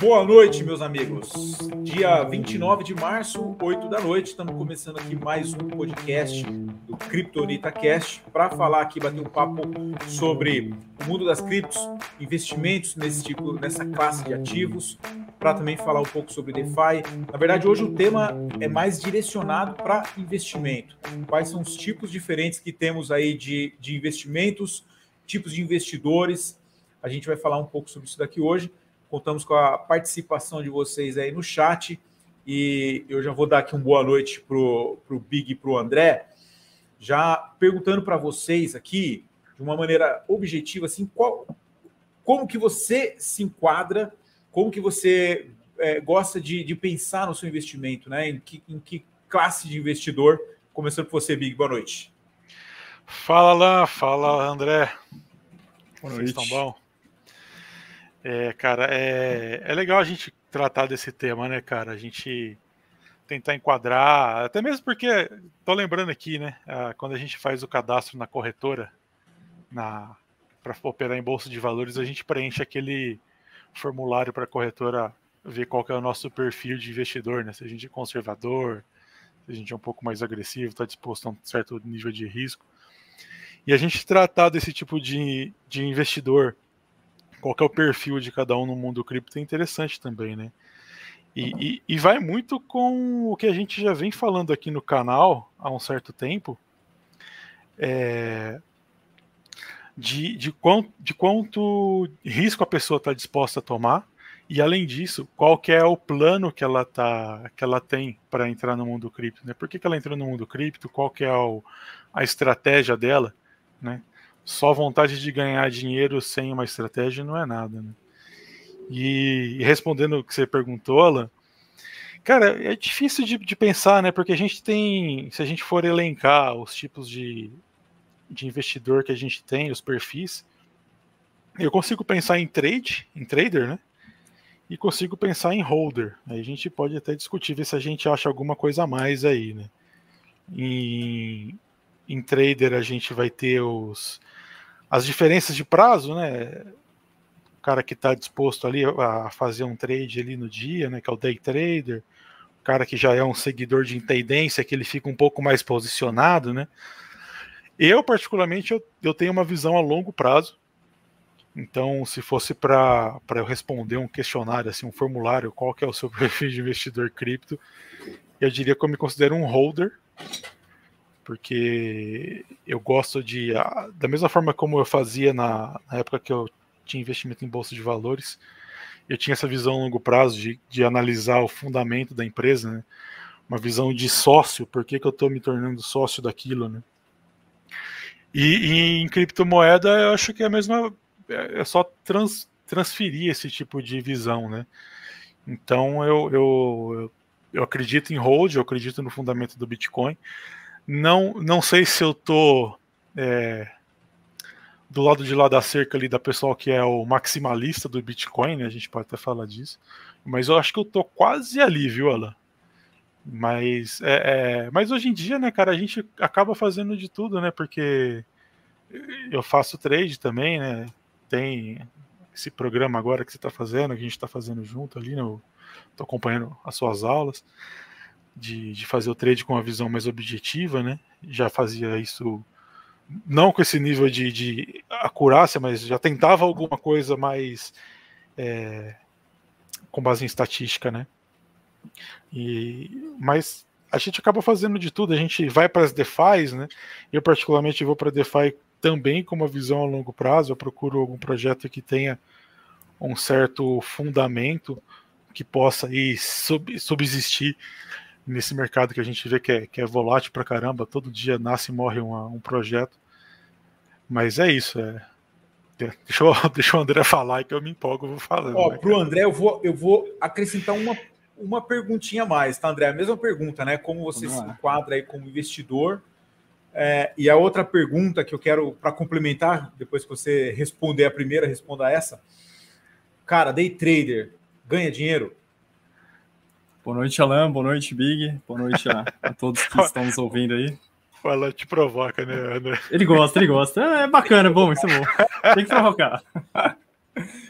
Boa noite, meus amigos. Dia 29 de março, 8 da noite, estamos começando aqui mais um podcast do Kryptonita Cast para falar aqui, bater um papo sobre o mundo das criptos, investimentos nesse tipo, nessa classe de ativos, para também falar um pouco sobre DeFi. Na verdade, hoje o tema é mais direcionado para investimento. Quais são os tipos diferentes que temos aí de, de investimentos, tipos de investidores. A gente vai falar um pouco sobre isso daqui hoje. Contamos com a participação de vocês aí no chat. E eu já vou dar aqui uma boa noite para o Big e para o André. Já perguntando para vocês aqui, de uma maneira objetiva, assim, qual, como que você se enquadra, como que você é, gosta de, de, pensar no seu investimento, né? Em que, em que classe de investidor? Começando por você, Big, boa noite. Fala lá, fala André. Boa noite. Vocês estão bom? É, cara, é, é legal a gente tratar desse tema, né, cara? A gente tentar enquadrar, até mesmo porque, tô lembrando aqui, né, quando a gente faz o cadastro na corretora, na para operar em bolsa de valores, a gente preenche aquele formulário para a corretora ver qual é o nosso perfil de investidor, né? Se a gente é conservador, se a gente é um pouco mais agressivo, está disposto a um certo nível de risco. E a gente tratar desse tipo de, de investidor qual é o perfil de cada um no mundo cripto é interessante também, né? E, e, e, vai muito com o que a gente já vem falando aqui no canal há um certo tempo, é, de, de, quanto, de quanto risco a pessoa está disposta a tomar, e além disso, qual que é o plano que ela, tá, que ela tem para entrar no mundo cripto, né? Por que, que ela entrou no mundo cripto, qual que é o, a estratégia dela, né? Só vontade de ganhar dinheiro sem uma estratégia não é nada, né? E, e respondendo o que você perguntou, Alan, cara, é difícil de, de, pensar, né? Porque a gente tem, se a gente for elencar os tipos de, de investidor que a gente tem, os perfis, eu consigo pensar em trade, em trader, né? E consigo pensar em holder. Aí a gente pode até discutir ver se a gente acha alguma coisa a mais aí, né? Em, em trader a gente vai ter os as diferenças de prazo, né? O cara que está disposto ali a fazer um trade ali no dia, né? Que é o day trader, o cara que já é um seguidor de tendência, que ele fica um pouco mais posicionado, né? Eu, particularmente, eu, eu tenho uma visão a longo prazo. Então, se fosse para eu responder um questionário, assim, um formulário, qual que é o seu perfil de investidor cripto, eu diria que eu me considero um holder, porque eu gosto de. Da mesma forma como eu fazia na, na época que eu tinha investimento em bolsa de valores, eu tinha essa visão a longo prazo de, de analisar o fundamento da empresa, né? uma visão de sócio, por que, que eu estou me tornando sócio daquilo, né? E, e, em criptomoeda eu acho que é a mesma, é, é só trans, transferir esse tipo de visão, né? Então eu, eu, eu acredito em hold, eu acredito no fundamento do Bitcoin, não, não sei se eu tô é, do lado de lá da cerca ali da pessoal que é o maximalista do Bitcoin, né? A gente pode até falar disso. Mas eu acho que eu tô quase ali, viu, Alan? Mas, é, é, mas hoje em dia, né, cara, a gente acaba fazendo de tudo, né? Porque eu faço trade também, né? Tem esse programa agora que você está fazendo, que a gente está fazendo junto ali, né? Tô acompanhando as suas aulas de, de fazer o trade com uma visão mais objetiva, né? Já fazia isso não com esse nível de, de acurácia, mas já tentava alguma coisa mais é, com base em estatística, né? E, mas a gente acaba fazendo de tudo, a gente vai para as DeFi, né? Eu particularmente vou para DeFi também com uma visão a longo prazo, eu procuro algum projeto que tenha um certo fundamento que possa sub, subsistir nesse mercado que a gente vê que é, que é volátil pra caramba, todo dia nasce e morre uma, um projeto. Mas é isso, é. Deixa, eu, deixa o André falar que eu me empolgo, eu vou falando. Ó, né, pro André, eu vou, eu vou acrescentar uma, uma perguntinha a mais, tá, André? A mesma pergunta, né? Como você se enquadra aí como investidor? É, e a outra pergunta que eu quero, para complementar, depois que você responder a primeira, responda essa. Cara, day trader ganha dinheiro? Boa noite, Alan. Boa noite, Big. Boa noite a, a todos que estão nos ouvindo aí. O Alan te provoca, né, André? Ele gosta, ele gosta. É, é bacana, é bom, isso é bom. Tem que provocar.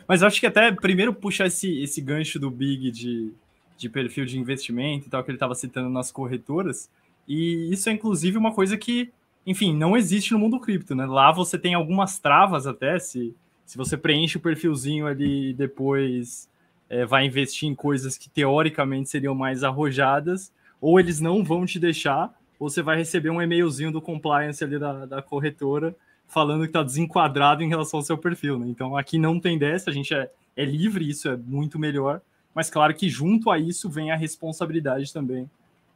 Mas acho que até primeiro puxar esse, esse gancho do Big de, de perfil de investimento e tal, que ele estava citando nas corretoras. E isso é inclusive uma coisa que, enfim, não existe no mundo cripto, né? Lá você tem algumas travas até, se, se você preenche o perfilzinho ali e depois é, vai investir em coisas que teoricamente seriam mais arrojadas, ou eles não vão te deixar, ou você vai receber um e-mailzinho do compliance ali da, da corretora falando que está desenquadrado em relação ao seu perfil. Né? Então aqui não tem dessa, a gente é, é livre, isso é muito melhor, mas claro que junto a isso vem a responsabilidade também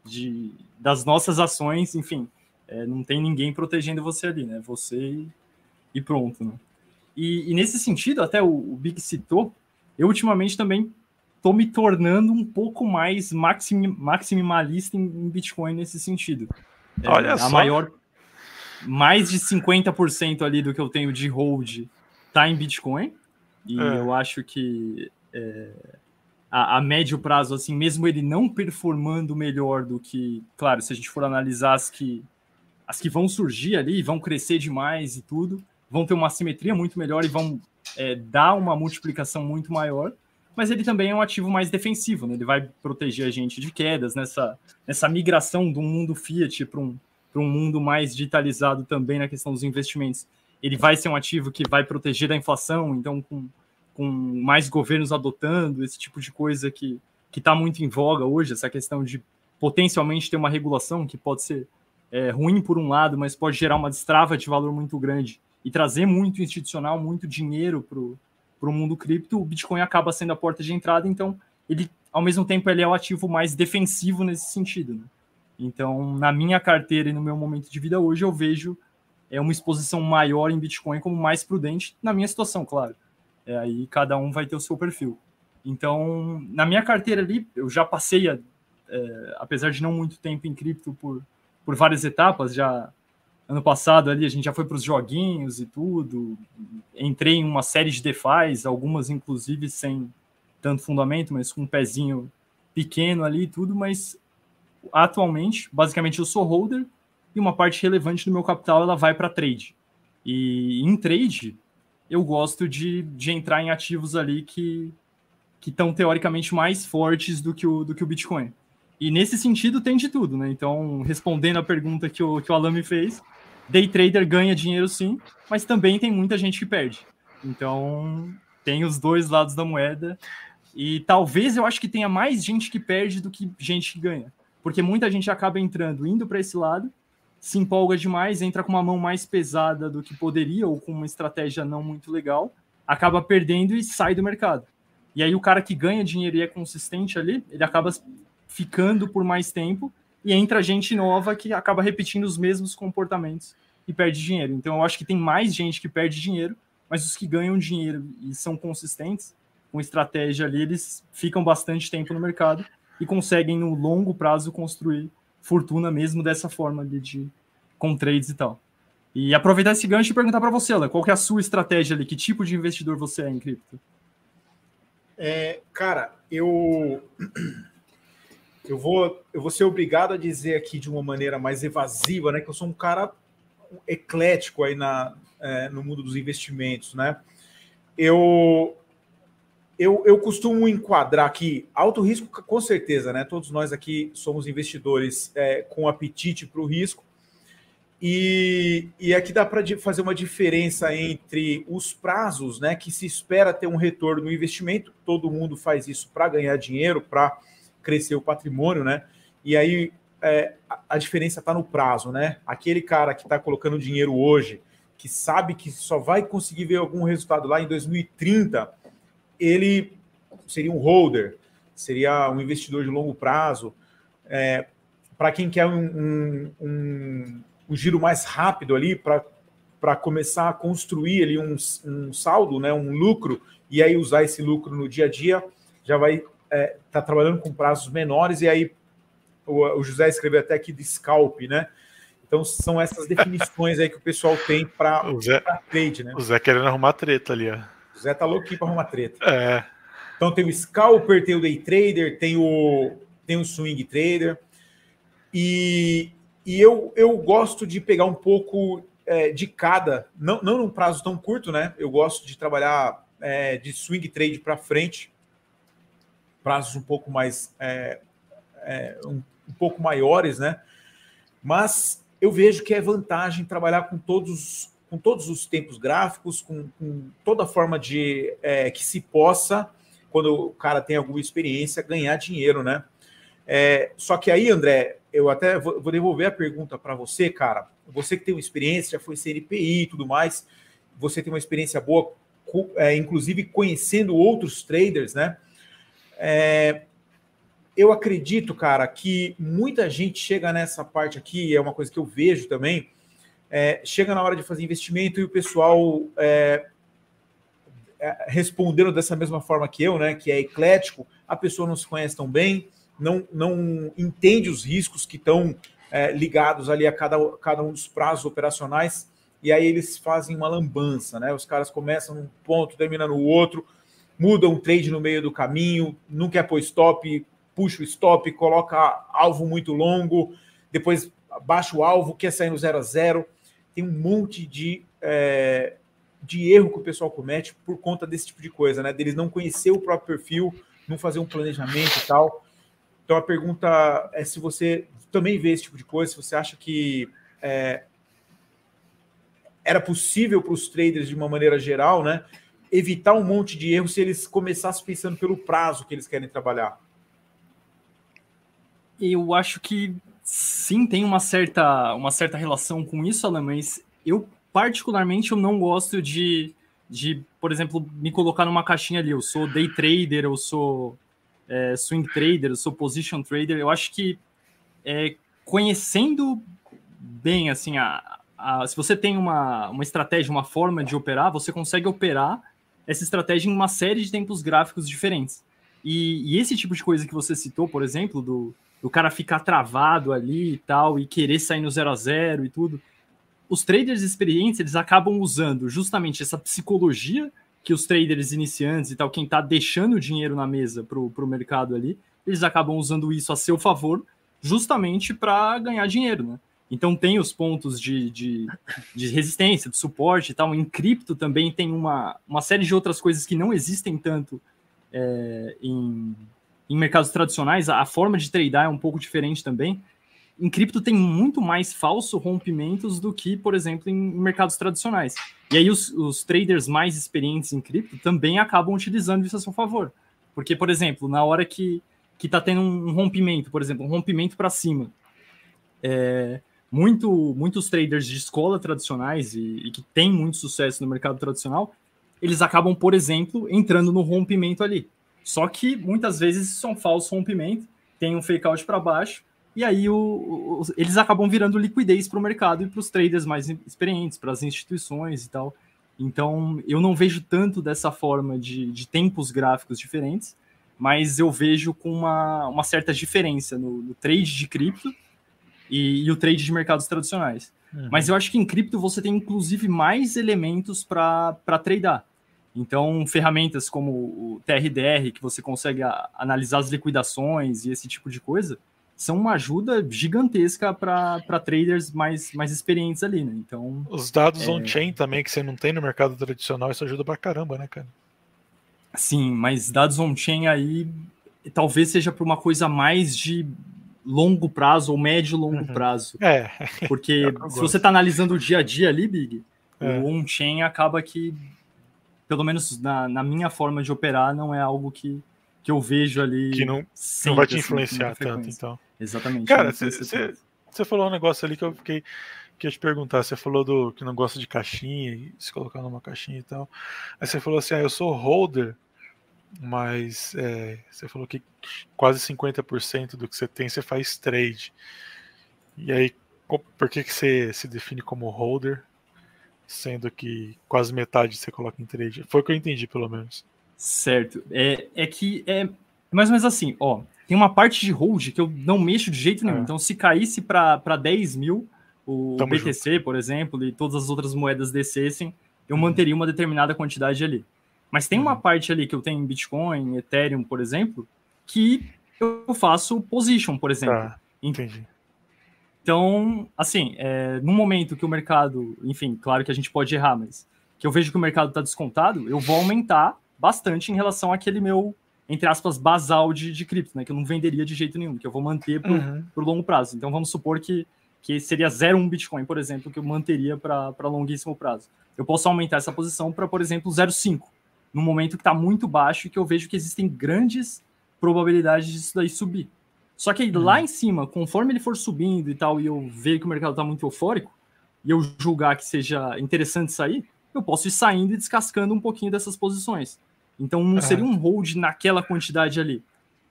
de, das nossas ações, enfim, é, não tem ninguém protegendo você ali, né? Você e, e pronto, né? E, e, nesse sentido, até o, o Big citou, eu ultimamente também estou me tornando um pouco mais maxim, maximalista em, Bitcoin nesse sentido. É, Olha a só. maior mais de 50% ali do que eu tenho de hold tá em Bitcoin. E é. eu acho que é, a, a, médio prazo, assim, mesmo ele não performando melhor do que, claro, se a gente for analisar as que, as que vão surgir ali, vão crescer demais e tudo, vão ter uma simetria muito melhor e vão é, dar uma multiplicação muito maior. Mas ele também é um ativo mais defensivo, né? Ele vai proteger a gente de quedas nessa, nessa migração do mundo Fiat para um, um mundo mais digitalizado também na questão dos investimentos, ele vai ser um ativo que vai proteger da inflação, então com, com mais governos adotando esse tipo de coisa que está muito em voga hoje, essa questão de potencialmente ter uma regulação que pode ser é, ruim por um lado, mas pode gerar uma destrava de valor muito grande e trazer muito institucional, muito dinheiro para o mundo cripto, o Bitcoin acaba sendo a porta de entrada, então ele, ao mesmo tempo, ele é o ativo mais defensivo nesse sentido. Né? Então, na minha carteira e no meu momento de vida hoje, eu vejo é uma exposição maior em Bitcoin como mais prudente, na minha situação, claro. É, aí cada um vai ter o seu perfil. Então, na minha carteira ali, eu já passei, a, é, apesar de não muito tempo em cripto, por, por várias etapas. Já ano passado ali a gente já foi para os joguinhos e tudo. Entrei em uma série de DeFi's, algumas inclusive sem tanto fundamento, mas com um pezinho pequeno ali e tudo. Mas atualmente, basicamente eu sou holder e uma parte relevante do meu capital ela vai para trade. E em trade, eu gosto de, de entrar em ativos ali que que estão teoricamente mais fortes do que, o, do que o Bitcoin. E nesse sentido tem de tudo, né? Então, respondendo a pergunta que o, que o Alan me fez, day trader ganha dinheiro sim, mas também tem muita gente que perde. Então, tem os dois lados da moeda. E talvez eu acho que tenha mais gente que perde do que gente que ganha porque muita gente acaba entrando, indo para esse lado, se empolga demais, entra com uma mão mais pesada do que poderia ou com uma estratégia não muito legal, acaba perdendo e sai do mercado. E aí o cara que ganha dinheiro e é consistente ali, ele acaba ficando por mais tempo e entra gente nova que acaba repetindo os mesmos comportamentos e perde dinheiro. Então eu acho que tem mais gente que perde dinheiro, mas os que ganham dinheiro e são consistentes com estratégia ali, eles ficam bastante tempo no mercado e conseguem no longo prazo construir fortuna mesmo dessa forma ali de com trades e tal. E aproveitar esse gancho e perguntar para você, Alan, qual que é a sua estratégia ali? Que tipo de investidor você é em cripto? É, cara, eu eu vou eu vou ser obrigado a dizer aqui de uma maneira mais evasiva, né, que eu sou um cara eclético aí na é, no mundo dos investimentos, né? Eu eu, eu costumo enquadrar aqui alto risco, com certeza, né? Todos nós aqui somos investidores é, com apetite para o risco. E, e aqui dá para fazer uma diferença entre os prazos, né? Que se espera ter um retorno no investimento, todo mundo faz isso para ganhar dinheiro, para crescer o patrimônio, né? E aí é, a diferença está no prazo, né? Aquele cara que está colocando dinheiro hoje, que sabe que só vai conseguir ver algum resultado lá em 2030 ele seria um holder, seria um investidor de longo prazo. É, para quem quer um, um, um, um, giro mais rápido ali, para começar a construir ali um, saldo, né, um lucro, e aí usar esse lucro no dia a dia, já vai é, tá trabalhando com prazos menores, e aí o, o José escreveu até aqui de scalp, né? Então são essas definições aí que o pessoal tem para trade, né? O Zé querendo arrumar treta ali, ó. O Zé tá louquinho para arrumar treta. É. Então tem o scalper, tem o day trader, tem o, tem o swing trader. E, e eu, eu gosto de pegar um pouco é, de cada, não, não num prazo tão curto, né? Eu gosto de trabalhar é, de swing trade para frente, prazos um pouco mais é, é, um, um, pouco maiores, né? Mas eu vejo que é vantagem trabalhar com todos com todos os tempos gráficos, com, com toda forma de é, que se possa, quando o cara tem alguma experiência, ganhar dinheiro, né? É, só que aí, André, eu até vou, vou devolver a pergunta para você, cara. Você que tem uma experiência, já foi CNPI e tudo mais, você tem uma experiência boa, é, inclusive conhecendo outros traders, né? É, eu acredito, cara, que muita gente chega nessa parte aqui, é uma coisa que eu vejo também, é, chega na hora de fazer investimento e o pessoal é, é respondendo dessa mesma forma que eu, né? Que é eclético, a pessoa não se conhece tão bem, não, não entende os riscos que estão é, ligados ali a cada, cada um dos prazos operacionais, e aí eles fazem uma lambança, né? Os caras começam num ponto, terminam no outro, mudam um trade no meio do caminho, não quer pôr stop, puxa o stop, coloca alvo muito longo, depois baixa o alvo, quer sair no 0 a 0 Tem um monte de, é, de erro que o pessoal comete por conta desse tipo de coisa, né? Deles não conhecer o próprio perfil, não fazer um planejamento e tal. Então a pergunta é se você também vê esse tipo de coisa, se você acha que é, era possível para os traders, de uma maneira geral, né, evitar um monte de erros se eles começassem pensando pelo prazo que eles querem trabalhar. Eu acho que sim, tem uma certa, uma certa relação com isso, Alan, mas eu particularmente eu não gosto de, de, por exemplo, me colocar numa caixinha ali. Eu sou day trader, eu sou é, swing trader, eu sou position trader. Eu acho que é, conhecendo bem, assim, a, a, se você tem uma, uma estratégia, uma forma de operar, você consegue operar essa estratégia em uma série de tempos gráficos diferentes. E, e esse tipo de coisa que você citou, por exemplo, do, do cara ficar travado ali e tal, e querer sair no zero a zero e tudo, os traders experientes, eles acabam usando justamente essa psicologia que os traders iniciantes e tal, quem está deixando o dinheiro na mesa para o mercado ali, eles acabam usando isso a seu favor, justamente para ganhar dinheiro, né? Então tem os pontos de, de, de, resistência, de suporte e tal. Em cripto também tem uma, uma série de outras coisas que não existem tanto é, em, em mercados tradicionais. A, a forma de tradear é um pouco diferente também em cripto tem muito mais falso rompimentos do que, por exemplo, em mercados tradicionais. E aí os, os traders mais experientes em cripto também acabam utilizando isso a seu favor. Porque, por exemplo, na hora que que está tendo um rompimento, por exemplo, um rompimento para cima, é, muito, muitos traders de escola tradicionais e, e que têm muito sucesso no mercado tradicional, eles acabam, por exemplo, entrando no rompimento ali. Só que muitas vezes isso é um falso rompimento, tem um fake out para baixo, e aí o, o, eles acabam virando liquidez para o mercado e para os traders mais experientes, para as instituições e tal. Então eu não vejo tanto dessa forma de, de tempos gráficos diferentes, mas eu vejo com uma, uma certa diferença no, no trade de cripto e, e, o trade de mercados tradicionais. Uhum. Mas eu acho que em cripto você tem inclusive mais elementos para tradear. Então, ferramentas como o TRDR, que você consegue a, analisar as liquidações e esse tipo de coisa, são uma ajuda gigantesca para traders mais, mais experientes ali, né? Então. Os dados é... on-chain também, que você não tem no mercado tradicional, isso ajuda pra caramba, né, cara? Sim, mas dados on-chain aí talvez seja para uma coisa mais de longo prazo ou médio longo uhum. prazo. É. Porque é se você está analisando o dia a dia ali, Big, é. o on-chain acaba que, pelo menos na, na minha forma de operar, não é algo que, que eu vejo ali. Que não, sempre, não vai te assim, influenciar assim, tanto, então. Exatamente. Cara, você falou um negócio ali que eu fiquei. Que eu te perguntar, você falou do que não gosta de caixinha, se colocar numa caixinha e tal. Aí você falou assim: ah, eu sou holder, mas é, você falou que quase 50% do que você tem você faz trade. E aí, por que, que você se define como holder, sendo que quase metade você coloca em trade? Foi o que eu entendi, pelo menos. Certo. É, é que é mais ou menos assim, ó. Tem uma parte de hold que eu não mexo de jeito nenhum. É. Então, se caísse para 10 mil, o Tamo BTC, junto. por exemplo, e todas as outras moedas descessem, eu uhum. manteria uma determinada quantidade ali. Mas tem uma uhum. parte ali que eu tenho em Bitcoin, Ethereum, por exemplo, que eu faço position, por exemplo. Ah, entendi. Então, assim, é, no momento que o mercado, enfim, claro que a gente pode errar, mas que eu vejo que o mercado está descontado, eu vou aumentar bastante em relação àquele meu, entre aspas, basal de, de cripto, né? Que eu não venderia de jeito nenhum, que eu vou manter para o uhum. longo prazo. Então vamos supor que, que seria 0,1 Bitcoin, por exemplo, que eu manteria para longuíssimo prazo. Eu posso aumentar essa posição para, por exemplo, 0,5, no momento que está muito baixo e que eu vejo que existem grandes probabilidades disso daí subir. Só que uhum. lá em cima, conforme ele for subindo e tal, e eu ver que o mercado está muito eufórico, e eu julgar que seja interessante sair, eu posso ir saindo e descascando um pouquinho dessas posições. Então não seria um hold naquela quantidade ali.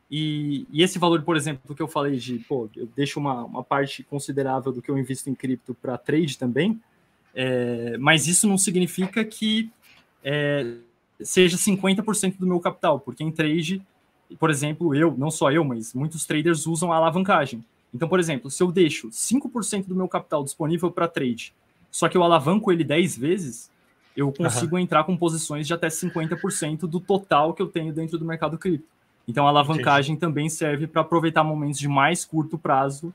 E, e, esse valor, por exemplo, que eu falei de, pô, eu deixo uma, uma parte considerável do que eu invisto em cripto para trade também, é, mas isso não significa que é, seja 50% do meu capital, porque em trade, por exemplo, eu, não só eu, mas muitos traders usam a alavancagem. Então, por exemplo, se eu deixo 5% do meu capital disponível para trade, só que eu alavanco ele 10 vezes, eu consigo uhum. entrar com posições de até 50% do total que eu tenho dentro do mercado cripto. Então, a alavancagem Entendi. também serve para aproveitar momentos de mais curto prazo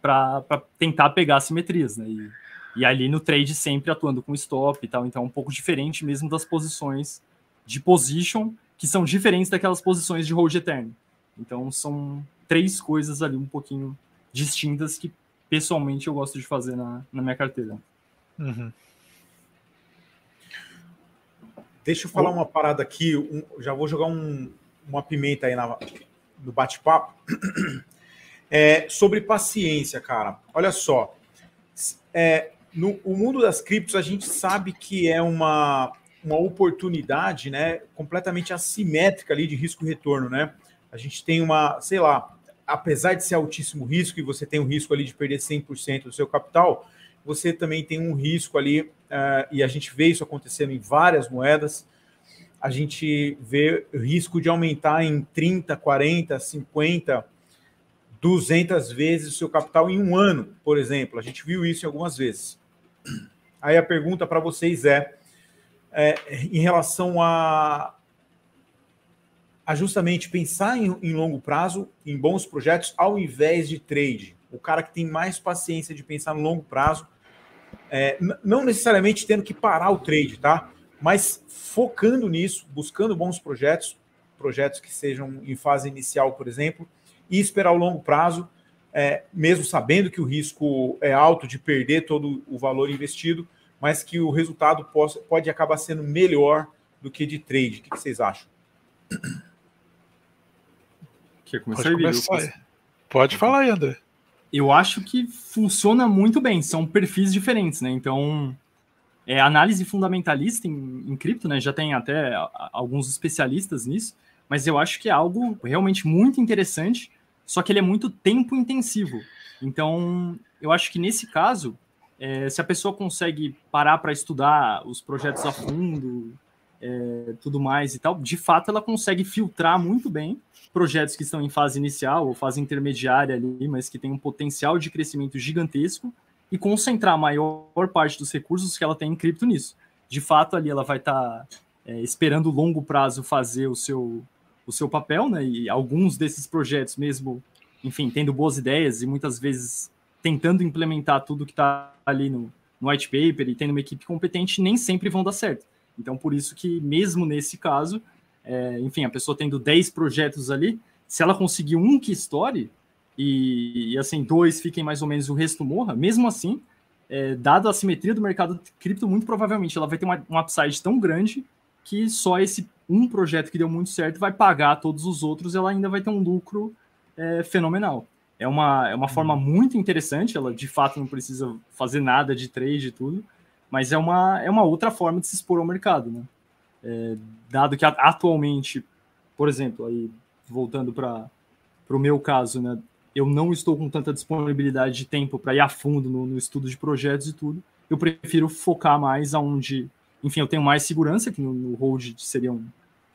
para tentar pegar simetrias, né? E, e ali no trade sempre atuando com stop e tal, então é um pouco diferente mesmo das posições de position, que são diferentes daquelas posições de hold eterno. Então são três coisas ali um pouquinho distintas que pessoalmente eu gosto de fazer na, na minha carteira. Uhum. Deixa eu falar uma parada aqui, um, já vou jogar um, uma pimenta aí na, no bate-papo. É, sobre paciência, cara. Olha só. É, no o mundo das criptos, a gente sabe que é uma, uma oportunidade né, completamente assimétrica ali de risco-retorno. Né? A gente tem uma, sei lá, apesar de ser altíssimo risco e você tem o risco ali de perder 100% do seu capital, você também tem um risco ali, uh, e a gente vê isso acontecendo em várias moedas, a gente vê risco de aumentar em 30, 40, 50, 200 vezes o seu capital em um ano, por exemplo. A gente viu isso algumas vezes. Aí a pergunta para vocês é, é, em relação a, a justamente pensar em, em, longo prazo, em bons projetos, ao invés de trade. O cara que tem mais paciência de pensar no longo prazo, é, não necessariamente tendo que parar o trade, tá? Mas focando nisso, buscando bons projetos, projetos que sejam em fase inicial, por exemplo, e esperar o longo prazo, é, mesmo sabendo que o risco é alto de perder todo o valor investido, mas que o resultado pode, pode acabar sendo melhor do que de trade. O que, que vocês acham? Quer começar pode, começar. pode falar aí, André. Eu acho que funciona muito bem, são perfis diferentes, né? Então, é, análise fundamentalista em, em cripto, né? Já tem até alguns especialistas nisso, mas eu acho que é algo realmente muito interessante, só que ele é muito tempo intensivo. Então, eu acho que nesse caso, é, se a pessoa consegue parar para estudar os projetos a fundo, é, tudo mais e tal, de fato ela consegue filtrar muito bem projetos que estão em fase inicial ou fase intermediária ali, mas que tem um potencial de crescimento gigantesco e concentrar a maior parte dos recursos que ela tem em cripto nisso. De fato, ali ela vai estar tá, é, esperando longo prazo fazer o seu, o seu papel, né? E alguns desses projetos mesmo, enfim, tendo boas ideias e muitas vezes tentando implementar tudo que está ali no, no white paper e tendo uma equipe competente, nem sempre vão dar certo. Então, por isso que, mesmo nesse caso, é, enfim, a pessoa tendo 10 projetos ali, se ela conseguir um que estoure e, e assim, dois fiquem mais ou menos o resto morra, mesmo assim, é, dado a simetria do mercado cripto, muito provavelmente ela vai ter uma, um upside tão grande que só esse um projeto que deu muito certo vai pagar todos os outros, ela ainda vai ter um lucro é, fenomenal é uma, é uma forma uhum. muito interessante, ela de fato não precisa fazer nada de trade e tudo, mas é uma, é uma outra forma de se expor ao mercado, né? É, dado que atualmente, por exemplo, aí voltando para o meu caso, né, eu não estou com tanta disponibilidade de tempo para ir a fundo no, no, estudo de projetos e tudo, eu prefiro focar mais aonde, enfim, eu tenho mais segurança, que no, no hold seriam,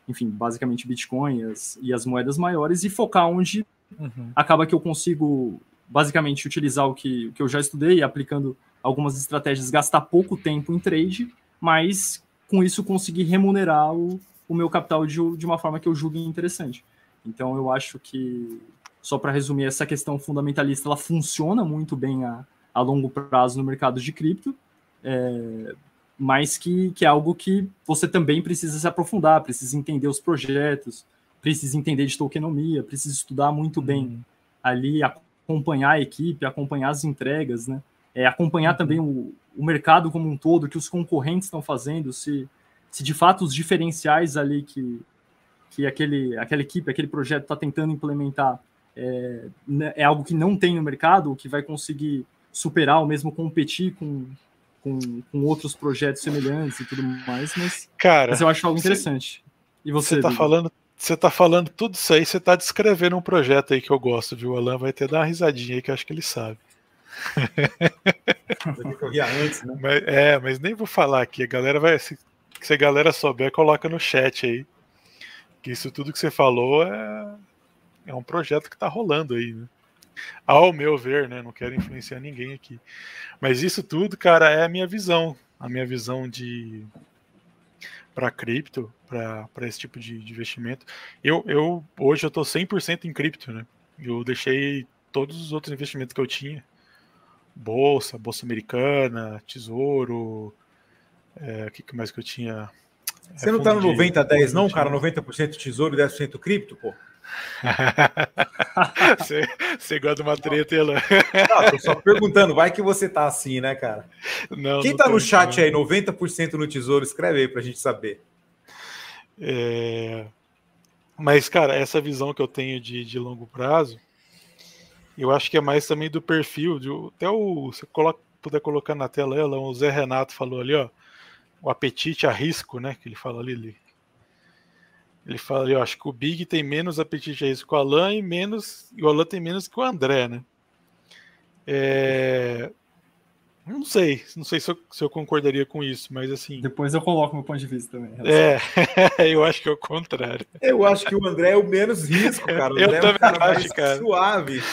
enfim, basicamente Bitcoin as, e as moedas maiores, e focar onde Uhum. Acaba que eu consigo basicamente utilizar o que, o que eu já estudei, aplicando algumas estratégias, gastar pouco tempo em trade, mas com isso conseguir remunerar o, o meu capital de, de uma forma que eu julgue interessante. Então eu acho que, só para resumir, essa questão fundamentalista ela funciona muito bem a, a longo prazo no mercado de cripto. É, mas que, que é algo que você também precisa se aprofundar, precisa entender os projetos, precisa entender de tokenomia, precisa estudar muito bem uhum. ali, acompanhar a equipe, acompanhar as entregas, né? É, acompanhar uhum. também o, o mercado como um todo, o que os concorrentes estão fazendo, se, se de fato os diferenciais ali que, que aquele, aquela equipe, aquele projeto está tentando implementar é, né, é algo que não tem no mercado, que vai conseguir superar ou mesmo competir com, com, com outros projetos semelhantes e tudo mais, mas, Cara, mas eu acho algo interessante. E você, você tá falando você tá falando tudo isso aí, você tá descrevendo um projeto aí que eu gosto, viu? O Alan vai ter dar uma risadinha aí que eu acho que ele sabe. antes, né? Mas, é, mas nem vou falar aqui. A galera vai. Se, se a galera souber, coloca no chat aí. Que isso tudo que você falou é, é um projeto que tá rolando aí, né? Ao meu ver, né? Não quero influenciar ninguém aqui. Mas isso tudo, cara, é a minha visão. A minha visão de para cripto, para esse tipo de, de, investimento. Eu, eu hoje eu tô 100% em cripto, né? Eu deixei todos os outros investimentos que eu tinha, bolsa, bolsa americana, tesouro, é, o que mais que eu tinha? Você é, não tá no 90 10 não, cara? 90% tesouro e 10% cripto, pô? você, gosta de uma treta, Elan? Não, tô só perguntando, vai que você tá assim, né, cara? Não, Quem não tá no chat aí, 90% no tesouro, escreve aí pra gente saber. É... Mas, cara, essa visão que eu tenho de, de longo prazo, eu acho que é mais também do perfil. De, até o. Se coloca, puder colocar na tela ela, o Zé Renato falou ali, ó. O apetite a risco, né? Que ele fala ali, ali ele fala, eu acho que o Big tem menos apetite a isso que o Alan e menos. E o Alan tem menos que o André, né? É... Não sei, não sei se eu, se eu, concordaria com isso, mas assim. Depois eu coloco meu ponto de vista também. É, eu acho que é o contrário. Eu acho que o André é o menos risco, cara. O eu André também é um cara acho, cara. Suave.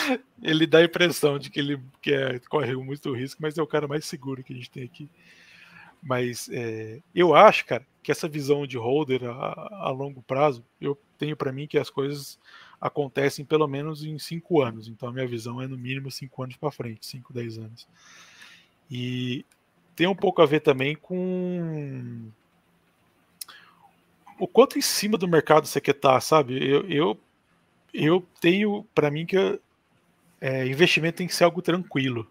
Ele dá a impressão de que ele que é, corre muito risco, mas é o cara mais seguro que a gente tem aqui. Mas é, eu acho, cara, que essa visão de holder a, a longo prazo, eu tenho para mim que as coisas acontecem pelo menos em cinco anos. Então a minha visão é no mínimo cinco anos para frente, cinco, dez anos. E tem um pouco a ver também com o quanto em cima do mercado você quer estar, tá, sabe? Eu, eu, eu tenho para mim que é, investimento tem que ser algo tranquilo.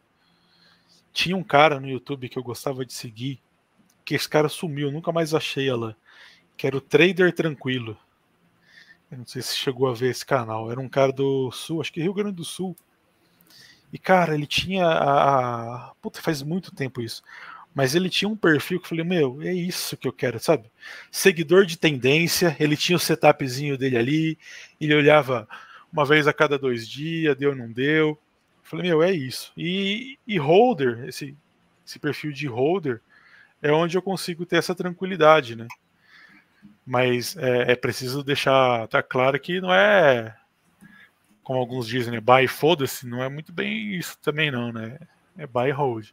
Tinha um cara no YouTube que eu gostava de seguir, que esse cara sumiu, nunca mais achei ela. Que era o Trader Tranquilo. Eu não sei se chegou a ver esse canal. Era um cara do Sul, acho que Rio Grande do Sul. E, cara, ele tinha a. Puta, faz muito tempo isso. Mas ele tinha um perfil que eu falei, meu, é isso que eu quero, sabe? Seguidor de tendência, ele tinha o setupzinho dele ali, ele olhava uma vez a cada dois dias, deu ou não deu. Eu falei, meu, é isso. E, e holder, esse, esse perfil de holder, é onde eu consigo ter essa tranquilidade, né? Mas é, é preciso deixar tá claro que não é, como alguns dizem, né? Buy foda-se, não é muito bem isso também não, né? É buy hold.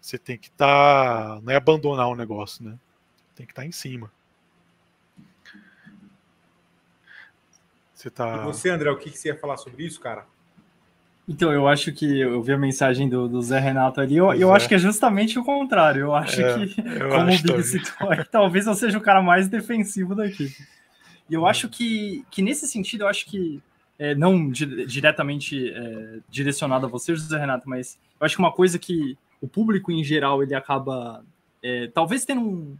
Você tem que estar, tá, não é abandonar o negócio, né? Tem que estar tá em cima. Você tá. E você, André, o que, que você ia falar sobre isso, cara? Então, eu acho que eu vi a mensagem do, do Zé Renato ali, eu, eu é. acho que é justamente o contrário. Eu acho é, que, eu como acho o Big citou, talvez eu seja o cara mais defensivo daqui. E eu acho que, que nesse sentido, eu acho que, é, não di diretamente é, direcionado a você, José Renato, mas eu acho que uma coisa que o público em geral ele acaba, é, talvez tendo um,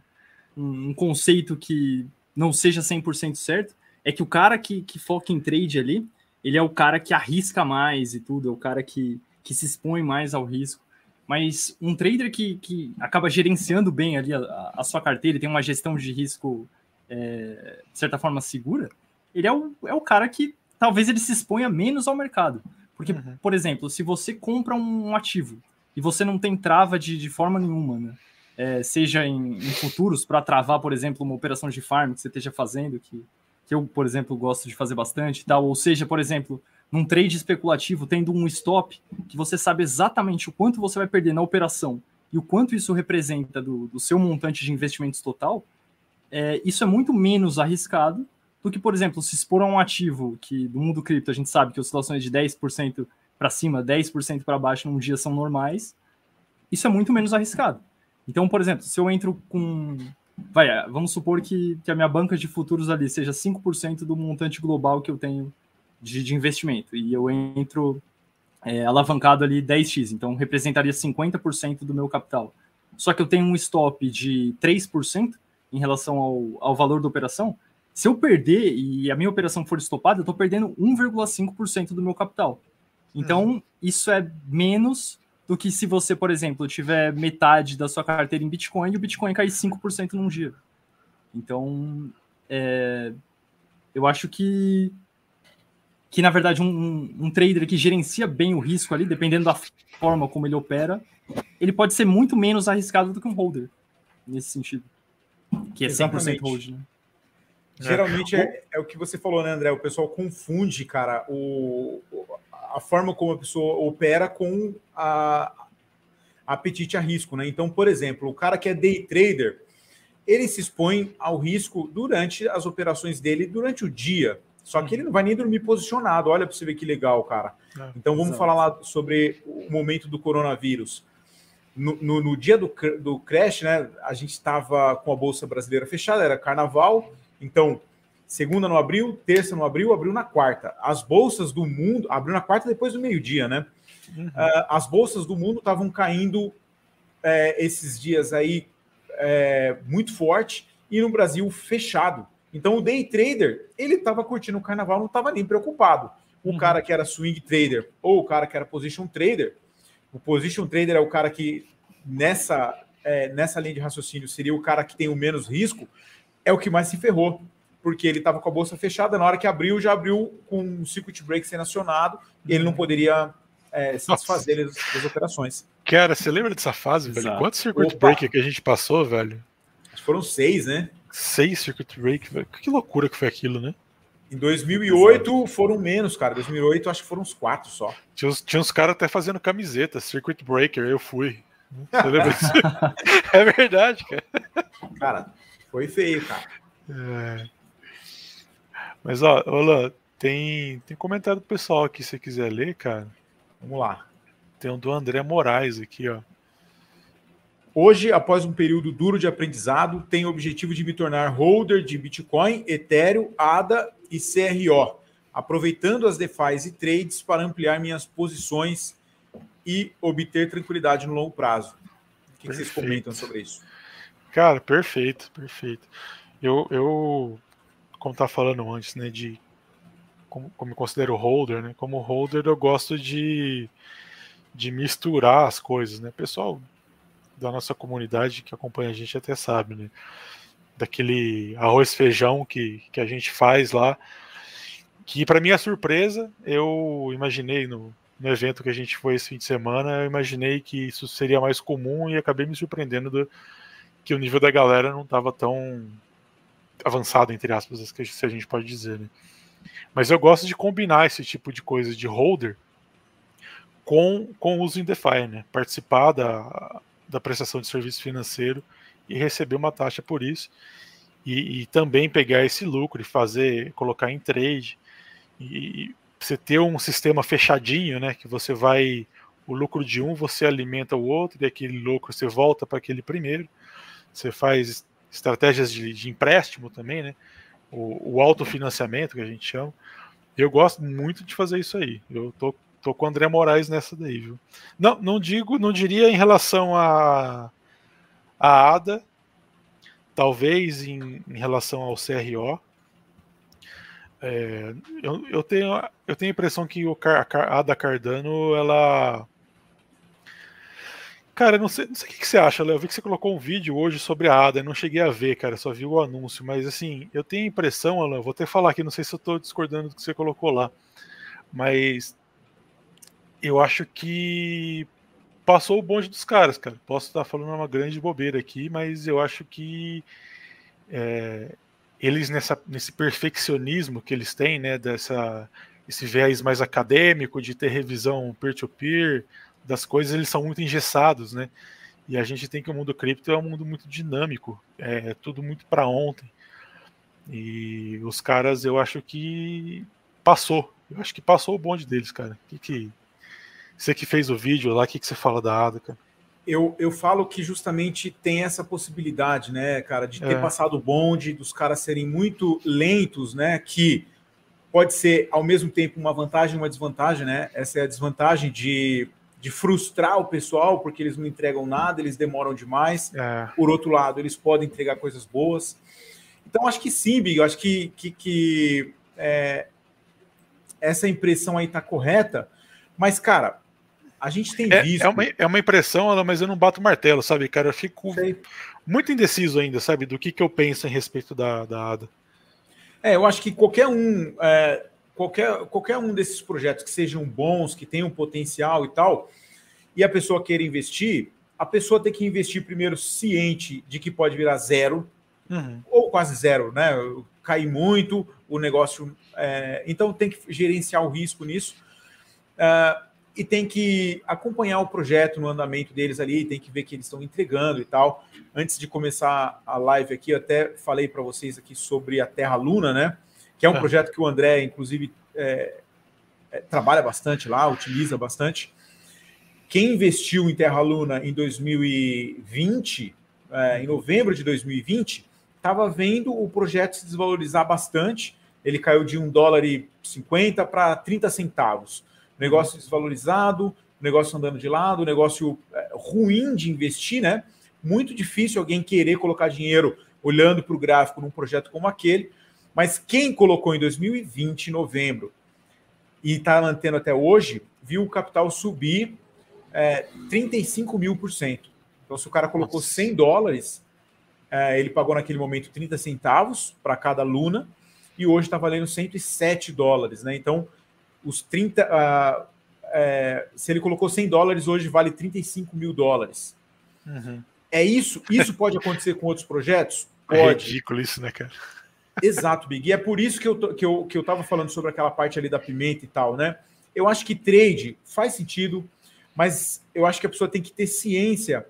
um conceito que não seja 100% certo, é que o cara que, que foca em trade ali, ele é o cara que arrisca mais e tudo, é o cara que, que se expõe mais ao risco. Mas um trader que, que acaba gerenciando bem ali a, a sua carteira, tem uma gestão de risco, é, de certa forma, segura, ele é o, é o cara que talvez ele se exponha menos ao mercado. Porque, uhum. por exemplo, se você compra um ativo e você não tem trava de, de forma nenhuma, né? É, seja em, em futuros, para travar, por exemplo, uma operação de farm que você esteja fazendo, que que eu, por exemplo, gosto de fazer bastante, tal. Ou seja, por exemplo, num trade especulativo, tendo um stop que você sabe exatamente o quanto você vai perder na operação e o quanto isso representa do, do seu montante de investimentos total, é, isso é muito menos arriscado do que, por exemplo, se expor a um ativo que no mundo cripto a gente sabe que oscilações de 10% para cima, 10% para baixo num dia são normais, isso é muito menos arriscado. Então, por exemplo, se eu entro com. Vai, é, vamos supor que, que a minha banca de futuros ali seja 5% do montante global que eu tenho de, de investimento. E eu entro é, alavancado ali 10x, então representaria 50% do meu capital. Só que eu tenho um stop de 3% em relação ao, ao valor da operação. Se eu perder e a minha operação for estopada, eu estou perdendo 1,5% do meu capital. Então, uhum. isso é menos do que se você, por exemplo, tiver metade da sua carteira em Bitcoin e o Bitcoin cair 5% num dia. Então, é, eu acho que, que na verdade, um, um, um, trader que gerencia bem o risco ali, dependendo da forma como ele opera, ele pode ser muito menos arriscado do que um holder, nesse sentido. Que é 100% Exatamente. hold, né? Geralmente é, é, o que você falou, né, André? O pessoal confunde, cara, o, a forma como a pessoa opera com a, a apetite a risco, né? Então, por exemplo, o cara que é day trader, ele se expõe ao risco durante as operações dele, durante o dia. Só que ele não vai nem dormir posicionado. Olha para você ver que legal, cara. É, então vamos exato. falar lá sobre o momento do coronavírus. No, no, no dia do, do crash, né? A gente estava com a Bolsa Brasileira fechada, era carnaval. Então, Segunda não abriu, terça não abriu, abriu na quarta. As bolsas do mundo. Abriu na quarta depois do meio-dia, né? Uhum. Uh, as bolsas do mundo estavam caindo é, esses dias aí é, muito forte e no Brasil fechado. Então o day trader ele estava curtindo o carnaval, não estava nem preocupado. O uhum. cara que era swing trader ou o cara que era position trader, o position trader é o cara que nessa é, nessa linha de raciocínio seria o cara que tem o menos risco, é o que mais se ferrou porque ele estava com a bolsa fechada. Na hora que abriu, já abriu com um circuit break sendo acionado e ele não poderia é, se desfazer das, das, operações. Cara, você lembra dessa fase, Exato. velho? Quantos circuit Opa. break que a gente passou, velho? Acho que foram seis, né? Seis circuit break, velho. Que loucura que foi aquilo, né? Em 2008 Exato. foram menos, cara. 2008 acho que foram uns quatro só. Tinha, uns, tinha uns caras até fazendo camiseta, circuit breaker, eu fui. Você lembra disso? é verdade, cara. Cara, foi feio, cara. É. Mas, ó, Olan, tem, tem comentário do pessoal aqui, se você quiser ler, cara. Vamos lá. Tem um do André Moraes aqui, ó. Hoje, após um período duro de aprendizado, tenho o objetivo de me tornar holder de Bitcoin, Ethereum, ADA e CRO, aproveitando as DeFi e trades para ampliar minhas posições e obter tranquilidade no longo prazo. O que, que vocês comentam sobre isso? Cara, perfeito, perfeito. Eu, eu como tá falando antes, né, de como, como eu considero holder, né? Como holder eu gosto de, de misturar as coisas, né? Pessoal da nossa comunidade que acompanha a gente até sabe, né? Daquele arroz feijão que, que a gente faz lá, que para minha surpresa, eu imaginei no, no evento que a gente foi esse fim de semana, eu imaginei que isso seria mais comum e acabei me surpreendendo do, que o nível da galera não estava tão avançado, entre aspas, se a gente pode dizer, né? Mas eu gosto de combinar esse tipo de coisa de holder com, com uso em DeFi, né? Participar da, da prestação de serviço financeiro e receber uma taxa por isso. E, e também pegar esse lucro e fazer, colocar em trade. E você ter um sistema fechadinho, né? Que você vai. O lucro de um você alimenta o outro, e aquele lucro você volta para aquele primeiro. Você faz estratégias de, de empréstimo também, né? O, o autofinanciamento que a gente chama. Eu gosto muito de fazer isso aí. Eu tô, tô com o André Moraes nessa daí, viu? Não, não digo, não diria em relação a, a ADA, talvez em, em relação ao CRO. É, eu, eu, tenho, eu tenho a impressão que o, a ADA Cardano ela Cara, não sei, não sei o que você acha, Léo. Eu vi que você colocou um vídeo hoje sobre a ADA, eu não cheguei a ver, cara, só vi o anúncio, mas assim, eu tenho a impressão, Léo, vou até falar aqui, não sei se eu estou discordando do que você colocou lá, mas eu acho que passou o bonde dos caras, cara. Posso estar falando uma grande bobeira aqui, mas eu acho que é, eles nessa, nesse perfeccionismo que eles têm, né, dessa esse viés mais acadêmico de ter revisão peer-to-peer, -peer, das coisas eles são muito engessados, né? E a gente tem que o mundo cripto é um mundo muito dinâmico, é tudo muito para ontem. E os caras, eu acho que passou. Eu acho que passou o bonde deles, cara. Que que você que fez o vídeo lá, o que, que você fala da ADA, cara? eu, eu falo que justamente tem essa possibilidade, né, cara, de ter é. passado o bonde, dos caras serem muito lentos, né, que pode ser ao mesmo tempo uma vantagem e uma desvantagem, né? Essa é a desvantagem de, de frustrar o pessoal, porque eles não entregam nada, eles demoram demais. É. Por outro lado, eles podem entregar coisas boas. Então, acho que sim, Big, eu acho que, que, que é, essa impressão aí tá correta, mas, cara, a gente tem é, visto. É uma, é uma impressão, mas eu não bato martelo, sabe, cara? Eu fico Sei. muito indeciso ainda, sabe, do que, que eu penso em respeito da, da ADA. É, eu acho que qualquer um, é, qualquer, qualquer um desses projetos que sejam bons, que tenham potencial e tal, e a pessoa queira investir, a pessoa tem que investir primeiro ciente de que pode virar zero, uhum. ou quase zero, né? Cair muito, o negócio. É, então tem que gerenciar o risco nisso. Uh, e tem que acompanhar o projeto no andamento deles ali, tem que ver que eles estão entregando e tal. Antes de começar a live aqui, eu até falei para vocês aqui sobre a Terra Luna, né? Que é um é. projeto que o André, inclusive, é, é, trabalha bastante lá, utiliza bastante. Quem investiu em Terra Luna em 2020, é, em novembro de 2020, estava vendo o projeto se desvalorizar bastante. Ele caiu de 1 dólar e 50 para 30 centavos negócio desvalorizado, negócio andando de lado, negócio é, ruim de investir, né? Muito difícil alguém querer colocar dinheiro olhando para o gráfico num projeto como aquele. Mas quem colocou em 2020, em novembro, e está mantendo até hoje, viu o capital subir é, 35 mil por cento. Então, se o cara colocou 100 dólares, é, ele pagou naquele momento 30 centavos para cada luna, e hoje está valendo 107 dólares, né? Então, os 30. Uh, é, se ele colocou 100 dólares, hoje vale 35 mil dólares. Uhum. É isso? Isso pode acontecer com outros projetos? É pode. É ridículo isso, né, cara? Exato, Big. E é por isso que eu, que, eu, que eu tava falando sobre aquela parte ali da pimenta e tal, né? Eu acho que trade faz sentido, mas eu acho que a pessoa tem que ter ciência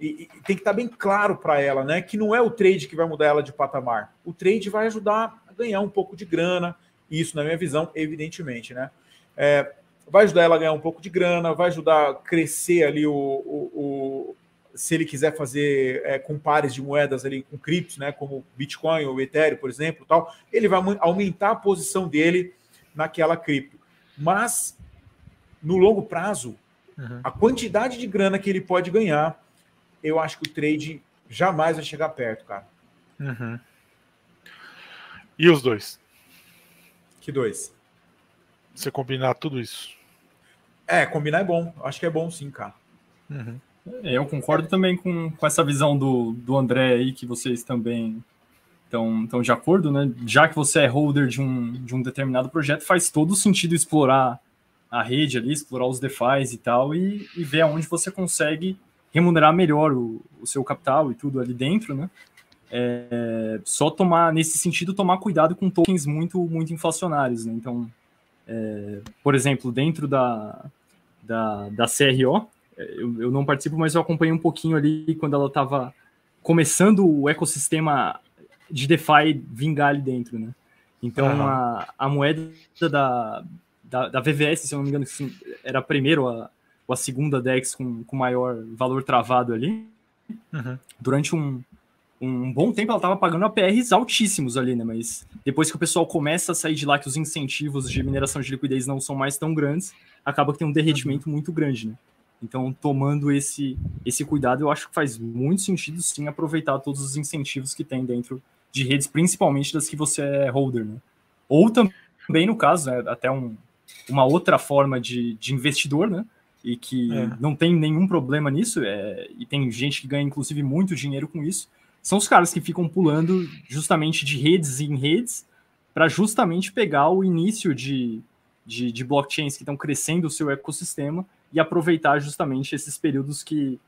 e, e tem que estar tá bem claro para ela, né? Que não é o trade que vai mudar ela de patamar. O trade vai ajudar a ganhar um pouco de grana, isso, na minha visão, evidentemente, né? É, vai ajudar ela a ganhar um pouco de grana, vai ajudar a crescer ali o, o, o se ele quiser fazer é, com pares de moedas ali com criptos, né, como Bitcoin ou Ethereum, por exemplo, tal, ele vai aumentar a posição dele naquela cripto. Mas no longo prazo, uhum. a quantidade de grana que ele pode ganhar, eu acho que o trade jamais vai chegar perto, cara. Uhum. E os dois? Que dois? Você combinar tudo isso. É, combinar é bom. Acho que é bom sim, cara. Uhum. É, eu concordo também com, com essa visão do, do André aí, que vocês também estão, estão de acordo, né? Já que você é holder de um, de um determinado projeto, faz todo sentido explorar a rede ali, explorar os DeFi e tal, e, e ver aonde você consegue remunerar melhor o, o seu capital e tudo ali dentro, né? é, só tomar, nesse sentido, tomar cuidado com tokens muito, muito inflacionários. Né? Então, é, por exemplo, dentro da, da, da CRO, eu, eu, não participo, mas eu acompanhei um pouquinho ali quando ela estava começando o ecossistema de DeFi vingar ali dentro, né? Então, uhum. a, a moeda da, da, da, VVS, se eu não me engano, era a primeira ou a, a segunda DEX com, com maior valor travado ali. Uhum. Durante um, um bom tempo ela estava pagando APRs altíssimos ali, né? Mas depois que o pessoal começa a sair de lá, que os incentivos de mineração de liquidez não são mais tão grandes, acaba que tem um derretimento muito grande, né? Então, tomando esse, esse cuidado, eu acho que faz muito sentido sim aproveitar todos os incentivos que tem dentro de redes, principalmente das que você é holder, né? Ou também, no caso, né, até um, uma outra forma de, de investidor, né? E que é. não tem nenhum problema nisso, é, e tem gente que ganha, inclusive, muito dinheiro com isso, são os caras que ficam pulando justamente de redes em redes para justamente pegar o início de, de, de blockchains que estão crescendo o seu ecossistema e aproveitar justamente esses períodos que,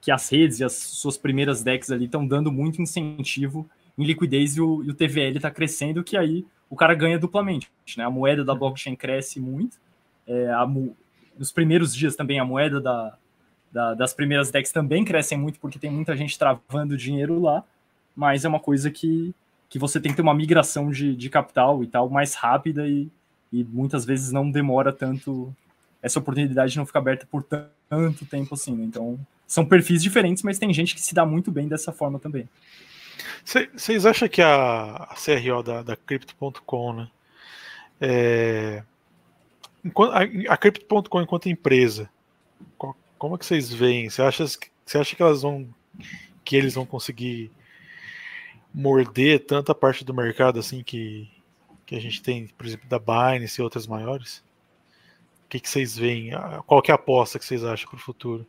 que as redes e as suas primeiras decks ali estão dando muito incentivo em liquidez e o, e o TVL está crescendo, que aí o cara ganha duplamente. Né? A moeda da blockchain cresce muito. É, a, nos primeiros dias também a moeda da, da, das primeiras decks também crescem muito porque tem muita gente travando dinheiro lá, mas é uma coisa que, que você tem que ter uma migração de, de capital e tal mais rápida e, e muitas vezes não demora tanto. Essa oportunidade não fica aberta por tanto tempo assim. Né? Então, são perfis diferentes, mas tem gente que se dá muito bem dessa forma também. Vocês acham que a, a CRO da, da Crypto.com, né? É, a, a Crypto.com enquanto empresa, qual, como é que vocês veem? Você acha, você acha que elas vão que eles vão conseguir morder tanta parte do mercado assim que, que a gente tem, por exemplo, da Binance e outras maiores? O que, que vocês veem? Qual que é a aposta que vocês acham para o futuro?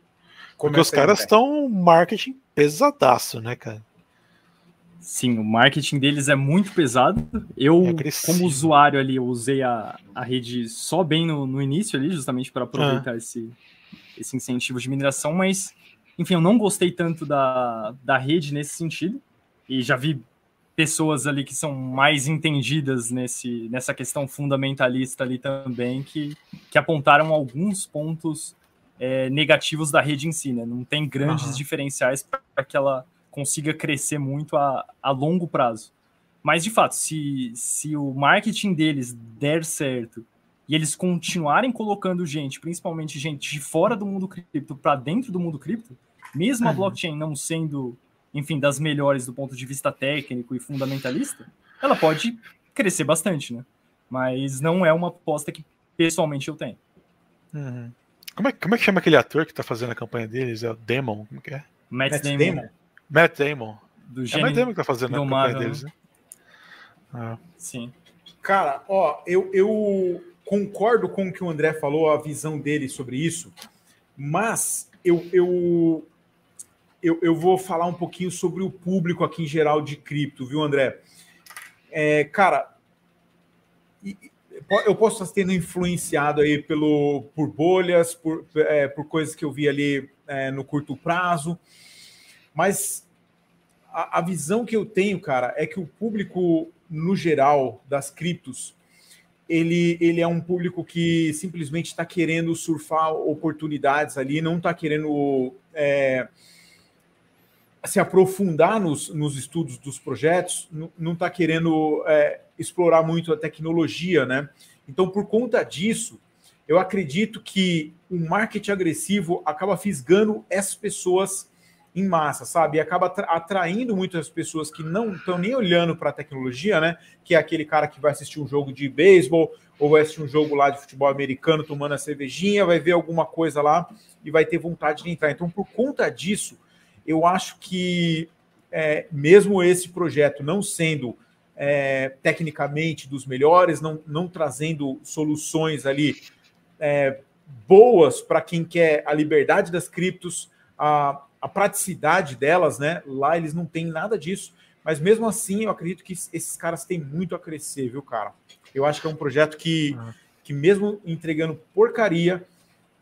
Porque os caras estão marketing pesadaço, né, cara? Sim, o marketing deles é muito pesado. Eu, é como usuário ali, eu usei a, a rede só bem no, no início ali, justamente para aproveitar ah. esse, esse incentivo de mineração, mas, enfim, eu não gostei tanto da, da rede nesse sentido. E já vi pessoas ali que são mais entendidas nesse, nessa questão fundamentalista ali também, que, que apontaram alguns pontos é, negativos da rede em si, né? Não tem grandes uhum. diferenciais para que ela consiga crescer muito a, a longo prazo. Mas, de fato, se, se o marketing deles der certo e eles continuarem colocando gente, principalmente gente de fora do mundo cripto, para dentro do mundo cripto, mesmo a uhum. blockchain não sendo, enfim, das melhores do ponto de vista técnico e fundamentalista, ela pode crescer bastante, né? Mas não é uma aposta que pessoalmente eu tenho. Uhum. Como, é, como é que chama aquele ator que tá fazendo a campanha deles? É o Demon? Como que é? Matt, Matt Damon. Damon. Matt Damon. Do é Matt Damon que tá fazendo a campanha deles, né? Ah. Sim. Cara, ó, eu, eu concordo com o que o André falou, a visão dele sobre isso, mas eu, eu, eu, eu vou falar um pouquinho sobre o público aqui em geral de cripto, viu, André? É, cara, eu posso estar sendo influenciado aí pelo, por bolhas, por, é, por coisas que eu vi ali é, no curto prazo, mas a, a, visão que eu tenho, cara, é que o público, no geral, das criptos, ele, ele é um público que simplesmente está querendo surfar oportunidades ali, não está querendo é, se aprofundar nos, nos estudos dos projetos, não está querendo é, explorar muito a tecnologia, né? Então, por conta disso, eu acredito que o marketing agressivo acaba fisgando essas pessoas em massa, sabe? E acaba atraindo muitas pessoas que não estão nem olhando para a tecnologia, né? Que é aquele cara que vai assistir um jogo de beisebol ou vai assistir um jogo lá de futebol americano tomando a cervejinha, vai ver alguma coisa lá e vai ter vontade de entrar. Então, por conta disso, eu acho que é, mesmo esse projeto não sendo é, tecnicamente dos melhores, não, não trazendo soluções ali é, boas para quem quer a liberdade das criptos, a, a praticidade delas, né? Lá eles não têm nada disso. Mas mesmo assim, eu acredito que esses caras têm muito a crescer, viu, cara? Eu acho que é um projeto que, que mesmo entregando porcaria,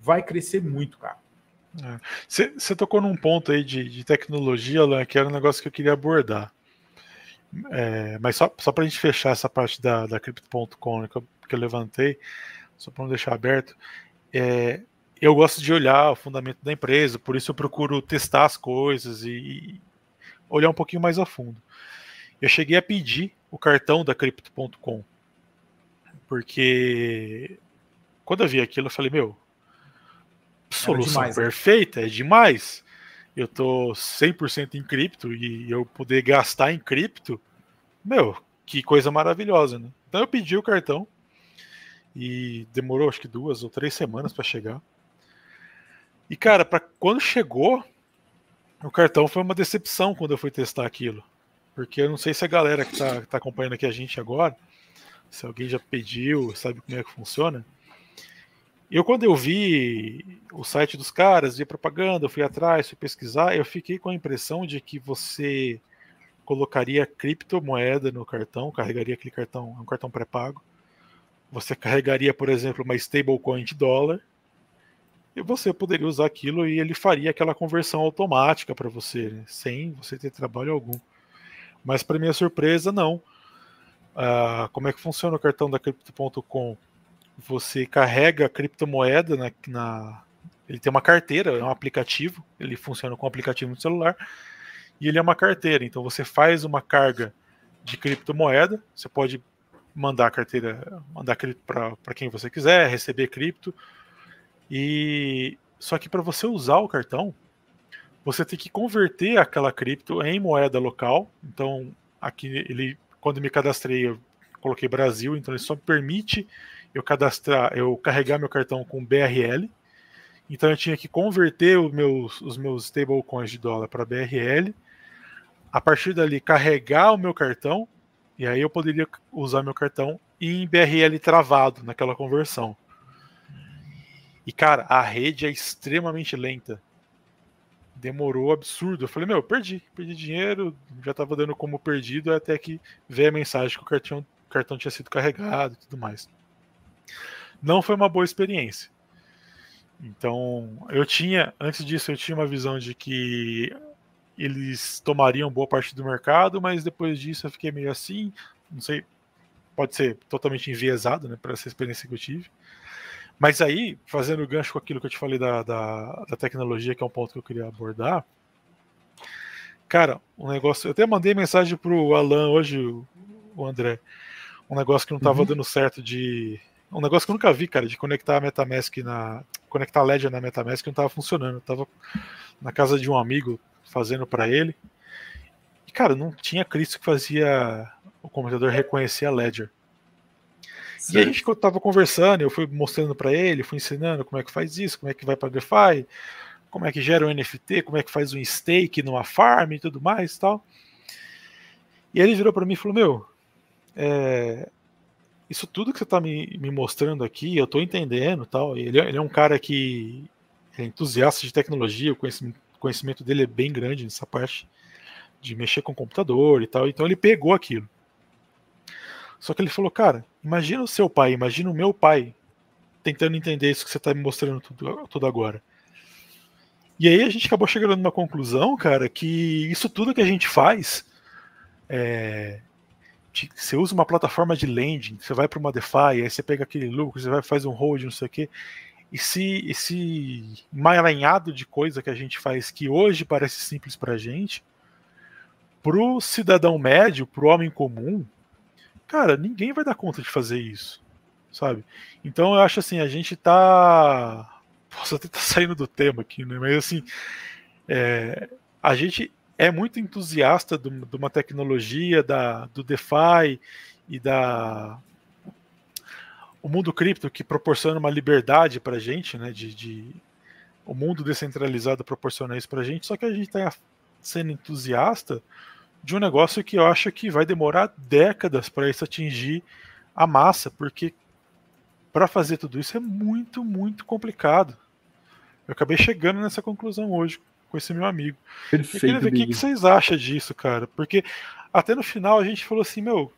vai crescer muito, cara. Você é. tocou num ponto aí de, de tecnologia, Lan, que era um negócio que eu queria abordar. É, mas só, só para a gente fechar essa parte da, da Crypto.com né, que, que, eu levantei, só para não deixar aberto, é, eu gosto de olhar o fundamento da empresa, por isso eu procuro testar as coisas e, e olhar um pouquinho mais a fundo. Eu cheguei a pedir o cartão da Crypto.com, porque quando eu vi aquilo eu falei, meu, solução demais, né? perfeita, né? é demais. Eu tô 100% em cripto e eu poder gastar em cripto, meu, que coisa maravilhosa, né? Então eu pedi o cartão e demorou acho que duas ou três semanas para chegar. E, cara, para quando chegou, o cartão foi uma decepção quando eu fui testar aquilo. Porque eu não sei se a galera que está tá acompanhando aqui a gente agora, se alguém já pediu, sabe como é que funciona. Eu, quando eu vi o site dos caras, vi propaganda, eu fui atrás, fui pesquisar, eu fiquei com a impressão de que você colocaria criptomoeda no cartão, carregaria aquele cartão, é um cartão pré-pago. Você carregaria, por exemplo, uma stablecoin de dólar e você poderia usar aquilo e ele faria aquela conversão automática para você, né? sem você ter trabalho algum. Mas para minha surpresa, não. Ah, como é que funciona o cartão da Crypto.com? Você carrega a criptomoeda na, na, Ele tem uma carteira, é um aplicativo, ele funciona com um aplicativo no celular, e ele é uma carteira. Então você faz uma carga de criptomoeda, você pode mandar a carteira, mandar cripto para quem você quiser, receber cripto e só que para você usar o cartão, você tem que converter aquela cripto em moeda local. Então, aqui ele, quando me cadastrei, eu coloquei Brasil, então ele só permite eu cadastrar, eu carregar meu cartão com BRL. Então eu tinha que converter os meus, os meus stablecoins de dólar para BRL. A partir dali, carregar o meu cartão. E aí eu poderia usar meu cartão em BRL travado naquela conversão. E cara, a rede é extremamente lenta demorou absurdo. Eu falei, meu, perdi, perdi dinheiro, já tava dando como perdido, até que veio a mensagem que o cartão, o cartão tinha sido carregado e tudo mais. Não foi uma boa experiência. Então, eu tinha, antes disso, eu tinha uma visão de que eles tomariam boa parte do mercado, mas depois disso eu fiquei meio assim, não sei, pode ser totalmente enviesado, né, para essa experiência que eu tive. Mas aí, fazendo gancho com aquilo que eu te falei da, da, da tecnologia, que é um ponto que eu queria abordar, cara, um negócio. Eu até mandei mensagem pro Alan hoje, o André, um negócio que não estava uhum. dando certo de. Um negócio que eu nunca vi, cara, de conectar a Metamask na. Conectar a Ledger na Metamask não estava funcionando. Eu tava na casa de um amigo fazendo para ele. E, cara, não tinha Cristo que fazia o computador reconhecer a Ledger. E a gente tava conversando, eu fui mostrando para ele, fui ensinando como é que faz isso, como é que vai para DeFi, como é que gera um NFT, como é que faz um stake numa farm e tudo mais, tal. E ele virou para mim e falou: "Meu, é, isso tudo que você está me, me, mostrando aqui, eu estou entendendo, tal. Ele, ele, é um cara que é entusiasta de tecnologia, o conhecimento, conhecimento dele é bem grande nessa parte de mexer com computador e tal. Então ele pegou aquilo. Só que ele falou, cara, imagina o seu pai, imagina o meu pai tentando entender isso que você está me mostrando tudo, tudo agora. E aí a gente acabou chegando numa conclusão, cara, que isso tudo que a gente faz, é, você usa uma plataforma de lending, você vai para uma DeFi, aí você pega aquele lucro, você vai faz um hold, não sei o quê. Esse, esse emaranhado de coisa que a gente faz que hoje parece simples para a gente, para o cidadão médio, para o homem comum, cara, ninguém vai dar conta de fazer isso, sabe? Então eu acho assim, a gente tá. Posso até estar tá saindo do tema aqui, né? Mas assim, é... a gente é muito entusiasta de uma tecnologia da, do DeFi e da o mundo cripto que proporciona uma liberdade para a gente, né? De, de, o mundo descentralizado proporciona isso para a gente, só que a gente está sendo entusiasta de um negócio que eu acho que vai demorar décadas para isso atingir a massa, porque para fazer tudo isso é muito, muito complicado. Eu acabei chegando nessa conclusão hoje com esse meu amigo. Perfeito, eu queria ver o que, que vocês acham disso, cara, porque até no final a gente falou assim, meu,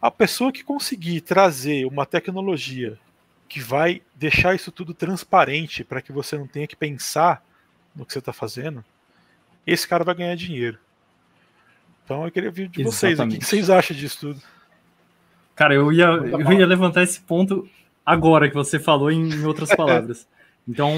a pessoa que conseguir trazer uma tecnologia que vai deixar isso tudo transparente para que você não tenha que pensar no que você está fazendo, esse cara vai ganhar dinheiro. Então eu queria ver de vocês, o que vocês acham disso tudo? Cara, eu ia, eu ia levantar esse ponto agora que você falou em outras palavras. Então,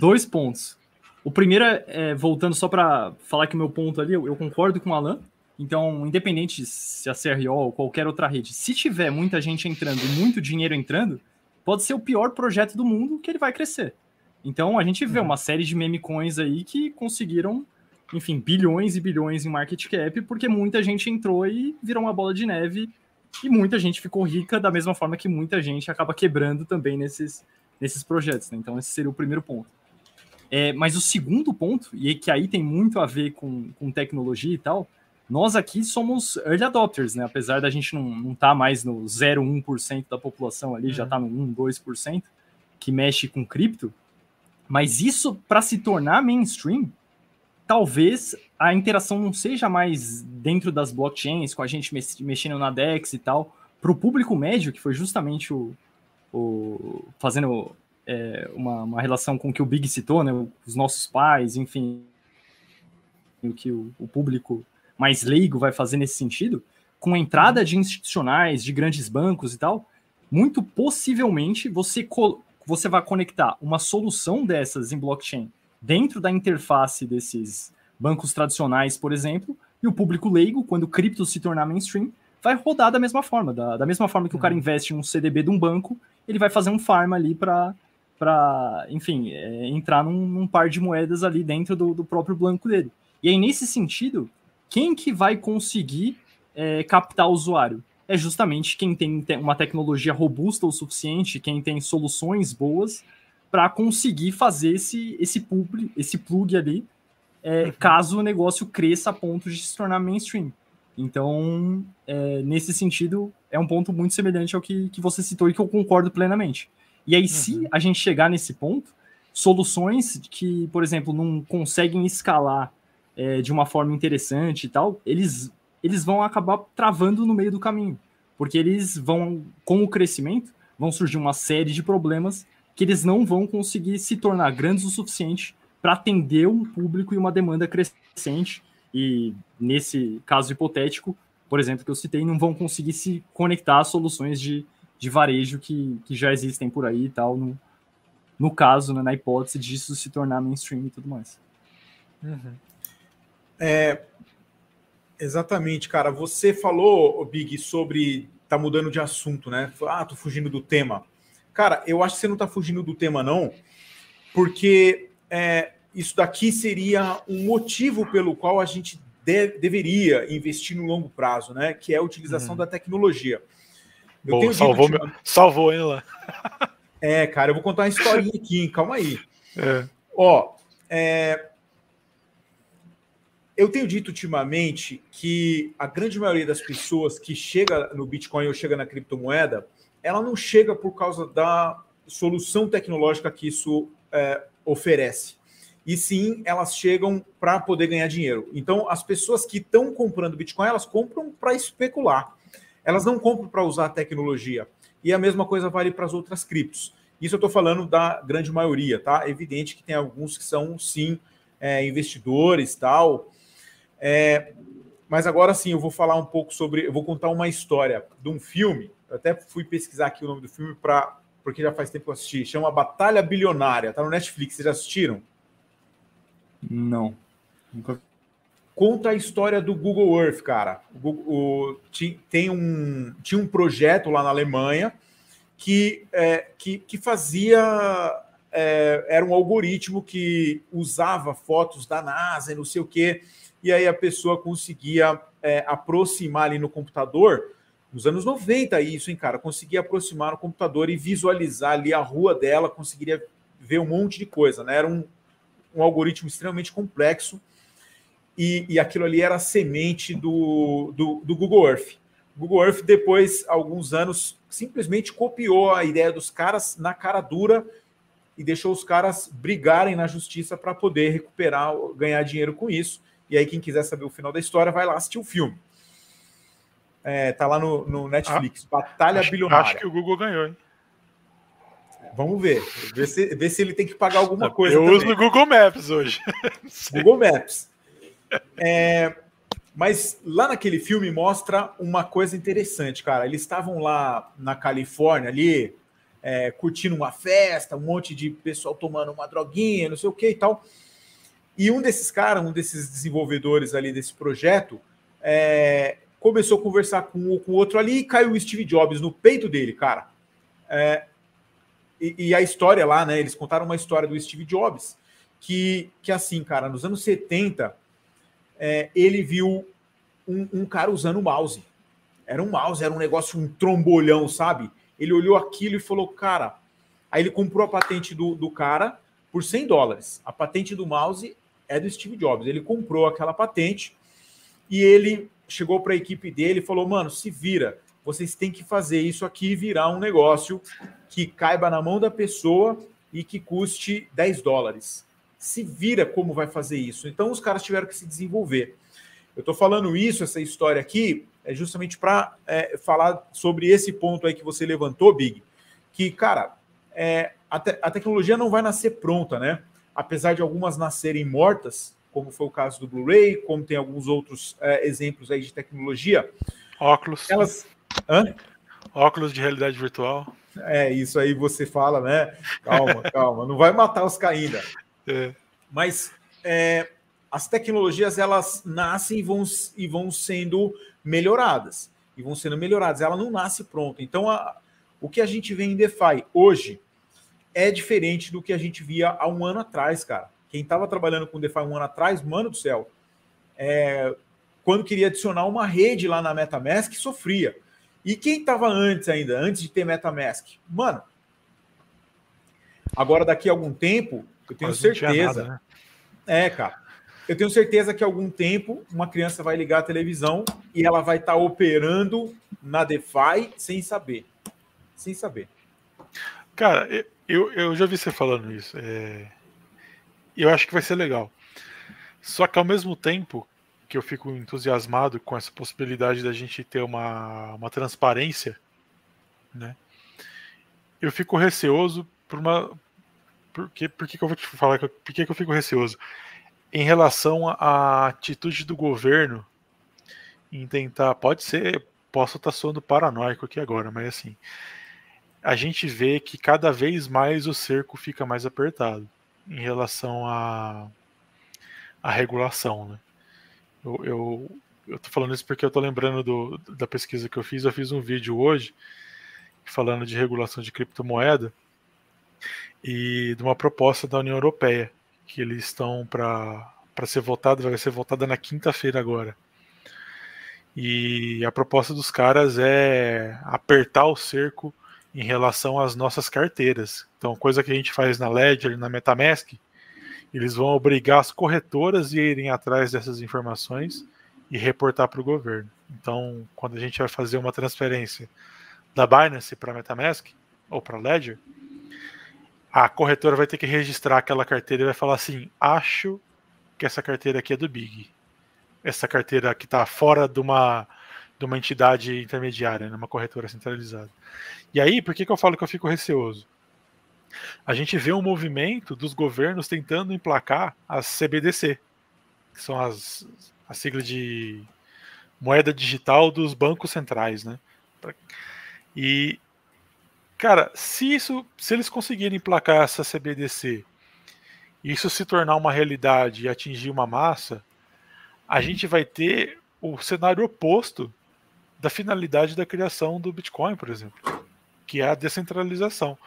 dois pontos. O primeiro é, é voltando só para falar que o meu ponto ali, eu, eu, concordo com o Alan. Então, independente se a CRO ou qualquer outra rede, se tiver muita gente entrando e muito dinheiro entrando, pode ser o pior projeto do mundo que ele vai crescer. Então, a gente vê uhum. uma série de meme coins aí que conseguiram enfim, bilhões e bilhões em market cap, porque muita gente entrou e virou uma bola de neve e muita gente ficou rica da mesma forma que muita gente acaba quebrando também nesses, nesses projetos. Né? Então, esse seria o primeiro ponto. É, mas o segundo ponto, e que aí tem muito a ver com, com tecnologia e tal, nós aqui somos early adopters, né? Apesar da gente não estar tá mais no 0,1% da população ali, uhum. já está no 1, 2% que mexe com cripto. Mas isso, para se tornar mainstream, talvez a interação não seja mais dentro das blockchains, com a gente mexendo na DEX e tal, para o público médio, que foi justamente o, o fazendo é, uma, uma, relação com o que o Big citou, né, os nossos pais, enfim, o que o, o público mais leigo vai fazer nesse sentido, com a entrada de institucionais, de grandes bancos e tal, muito possivelmente você, você vai conectar uma solução dessas em blockchain dentro da interface desses bancos tradicionais, por exemplo, e o público leigo, quando o cripto se tornar mainstream, vai rodar da mesma forma. Da, da mesma forma que o cara uhum. investe num CDB de um banco, ele vai fazer um farm ali para para enfim, é, entrar num, num, par de moedas ali dentro do, do, próprio banco dele. E aí, nesse sentido, quem que vai conseguir é, captar o usuário? É justamente quem tem uma tecnologia robusta o suficiente, quem tem soluções boas para conseguir fazer esse, esse, plug, esse plug ali, é, uhum. caso o negócio cresça a ponto de se tornar mainstream. Então, é, nesse sentido, é um ponto muito semelhante ao que, que você citou e que eu concordo plenamente. E aí, uhum. se a gente chegar nesse ponto, soluções que, por exemplo, não conseguem escalar é, de uma forma interessante e tal, eles, eles vão acabar travando no meio do caminho. Porque eles vão, com o crescimento, vão surgir uma série de problemas que eles não vão conseguir se tornar grandes o suficiente para atender um público e uma demanda crescente. E nesse caso hipotético, por exemplo, que eu citei, não vão conseguir se conectar a soluções de de varejo que, que já existem por aí e tal, no, no caso, né, na hipótese disso se tornar mainstream e tudo mais. Uhum. É, exatamente, cara. Você falou, Big, sobre tá mudando de assunto, né? Ah, tô fugindo do tema. Cara, eu acho que você não tá fugindo do tema, não, porque é, isso daqui seria um motivo pelo qual a gente de, deveria investir no longo prazo, né? Que é a utilização uhum. da tecnologia. Boa, salvou, meu, salvou ele lá. É, cara, eu vou contar uma historinha aqui, hein? calma aí. É. Ó, é... eu tenho dito ultimamente que a grande maioria das pessoas que chega no Bitcoin ou chega na criptomoeda, ela não chega por causa da solução tecnológica que isso é, oferece. E sim, elas chegam para poder ganhar dinheiro. Então, as pessoas que estão comprando Bitcoin, elas compram para especular elas não compram para usar a tecnologia. E a mesma coisa vale para as outras criptos. Isso eu estou falando da grande maioria, tá? É evidente que tem alguns que são, sim, é, investidores tal. É, mas agora sim, eu vou falar um pouco sobre. Eu vou contar uma história de um filme. Eu até fui pesquisar aqui o nome do filme para porque já faz tempo que eu assisti. Chama Batalha Bilionária. Tá no Netflix. Vocês já assistiram? Não. Nunca conta a história do Google Earth, cara. O, o, tem um, tinha um projeto lá na Alemanha que, é, que, que, fazia. É, era um algoritmo que usava fotos da NASA e não sei o quê, e aí a pessoa conseguia é, aproximar ali no computador. Nos anos 90, isso, hein, cara? Conseguia aproximar no computador e visualizar ali a rua dela, conseguiria ver um monte de coisa, né? Era um, um algoritmo extremamente complexo e, e aquilo ali era a semente do, do, do Google Earth. O Google Earth, depois, alguns anos, simplesmente copiou a ideia dos caras na cara dura e deixou os caras brigarem na justiça para poder recuperar, ganhar dinheiro com isso. E aí, quem quiser saber o final da história, vai lá assistir o filme. É, tá lá no, no Netflix. Ah, Batalha acho, Bilionária. Acho que o Google ganhou, hein? Vamos ver. Ver se, ver se ele tem que pagar alguma coisa. Eu também. uso no Google Maps hoje. Google Maps. É, mas lá naquele filme mostra uma coisa interessante, cara. Eles estavam lá na Califórnia, ali, é, curtindo uma festa, um monte de pessoal tomando uma droguinha, não sei o que e tal. E um desses caras, um desses desenvolvedores ali desse projeto, é, começou a conversar com o outro ali e caiu o Steve Jobs no peito dele, cara. É, e, e, a história lá, né? Eles contaram uma história do Steve Jobs que, que assim, cara, nos anos 70 é, ele viu um, um, cara usando o mouse. Era um mouse, era um negócio, um trombolhão, sabe? Ele olhou aquilo e falou, cara. Aí ele comprou a patente do, do cara por 100 dólares. A patente do mouse é do Steve Jobs. Ele comprou aquela patente e ele chegou para a equipe dele e falou: Mano, se vira, vocês têm que fazer isso aqui virar um negócio que caiba na mão da pessoa e que custe 10 dólares se vira como vai fazer isso. Então os caras tiveram que se desenvolver. Eu estou falando isso, essa história aqui, é justamente para é, falar sobre esse ponto aí que você levantou, Big, que, cara, é, a, te a, tecnologia não vai nascer pronta, né? Apesar de algumas nascerem mortas, como foi o caso do Blu-ray, como tem alguns outros é, exemplos aí de tecnologia. Óculos. Elas. Hã? Óculos de realidade virtual. É, isso aí você fala, né? Calma, calma, não vai matar os caras ainda. É. Mas é, as tecnologias elas nascem e vão, e vão sendo melhoradas. E vão sendo melhoradas. Ela não nasce pronta. Então, a, o que a gente vê em DeFi hoje é diferente do que a gente via há um ano atrás, cara. Quem estava trabalhando com DeFi um ano atrás, mano do céu, é, quando queria adicionar uma rede lá na MetaMask, sofria. E quem estava antes ainda, antes de ter MetaMask? Mano, agora daqui a algum tempo, eu tenho certeza. Nada, né? É, cara. Eu tenho certeza que algum tempo uma criança vai ligar a televisão e ela vai estar tá operando na DeFi sem saber. Sem saber. Cara, eu, eu já vi você falando isso. É... Eu acho que vai ser legal. Só que ao mesmo tempo que eu fico entusiasmado com essa possibilidade da gente ter uma, uma transparência, né? Eu fico receoso por uma. Por que, por que, que eu vou te falar? Por que, que eu fico receoso? Em relação à atitude do governo em tentar. Pode ser. Posso estar soando paranoico aqui agora, mas assim. A gente vê que cada vez mais o cerco fica mais apertado em relação à, à regulação, né? Eu, eu, eu tô falando isso porque eu tô lembrando do, da pesquisa que eu fiz. Eu fiz um vídeo hoje falando de regulação de criptomoeda e de uma proposta da União Europeia que eles estão para ser votado, vai ser votada na quinta-feira agora. E a proposta dos caras é apertar o cerco em relação às nossas carteiras. Então, coisa que a gente faz na Ledger, na MetaMask, eles vão obrigar as corretoras a irem atrás dessas informações e reportar para o governo. Então, quando a gente vai fazer uma transferência da Binance para MetaMask ou para Ledger, a corretora vai ter que registrar aquela carteira e vai falar assim: acho que essa carteira aqui é do Big. Essa carteira que está fora de uma, de uma entidade intermediária, numa né, corretora centralizada. E aí, por que, que eu falo que eu fico receoso? a gente vê um movimento dos governos tentando emplacar as CBDC, que são as, a sigla de moeda digital dos bancos centrais, né? E cara, se isso, se eles conseguirem emplacar essa CBDC, isso se tornar uma realidade e atingir uma massa, a gente vai ter o cenário oposto da finalidade da criação do Bitcoin, por exemplo, que é a descentralização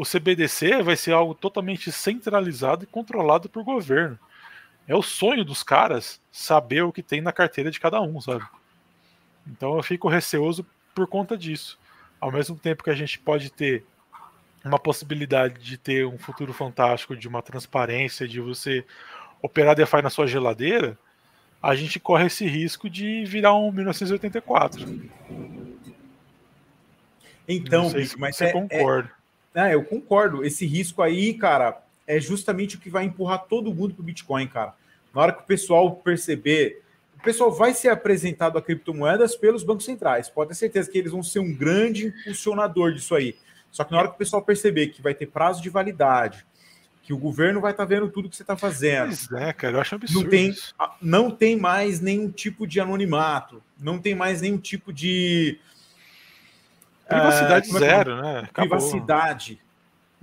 o CBDC vai ser algo totalmente centralizado e controlado por governo. É o sonho dos caras saber o que tem na carteira de cada um, sabe? Então eu fico receoso por conta disso. Ao mesmo tempo que a gente pode ter uma possibilidade de ter um futuro fantástico, de uma transparência, de você operar DeFi na sua geladeira, a gente corre esse risco de virar um 1984. Então, Bico, mas você é, concorda. É, é, eu concordo. Esse risco aí, cara, é justamente o que vai empurrar todo mundo para o Bitcoin, cara. Na hora que o pessoal perceber, o pessoal vai ser apresentado a criptomoedas pelos bancos centrais. Pode ter certeza que eles vão ser um grande impulsionador disso aí. Só que na hora que o pessoal perceber que vai ter prazo de validade, que o governo vai estar tá vendo tudo que você está fazendo. Pois é, cara, eu acho absurdo. Não tem, não tem mais nenhum tipo de anonimato, não tem mais nenhum tipo de Privacidade é, zero, é? né? Acabou. Privacidade.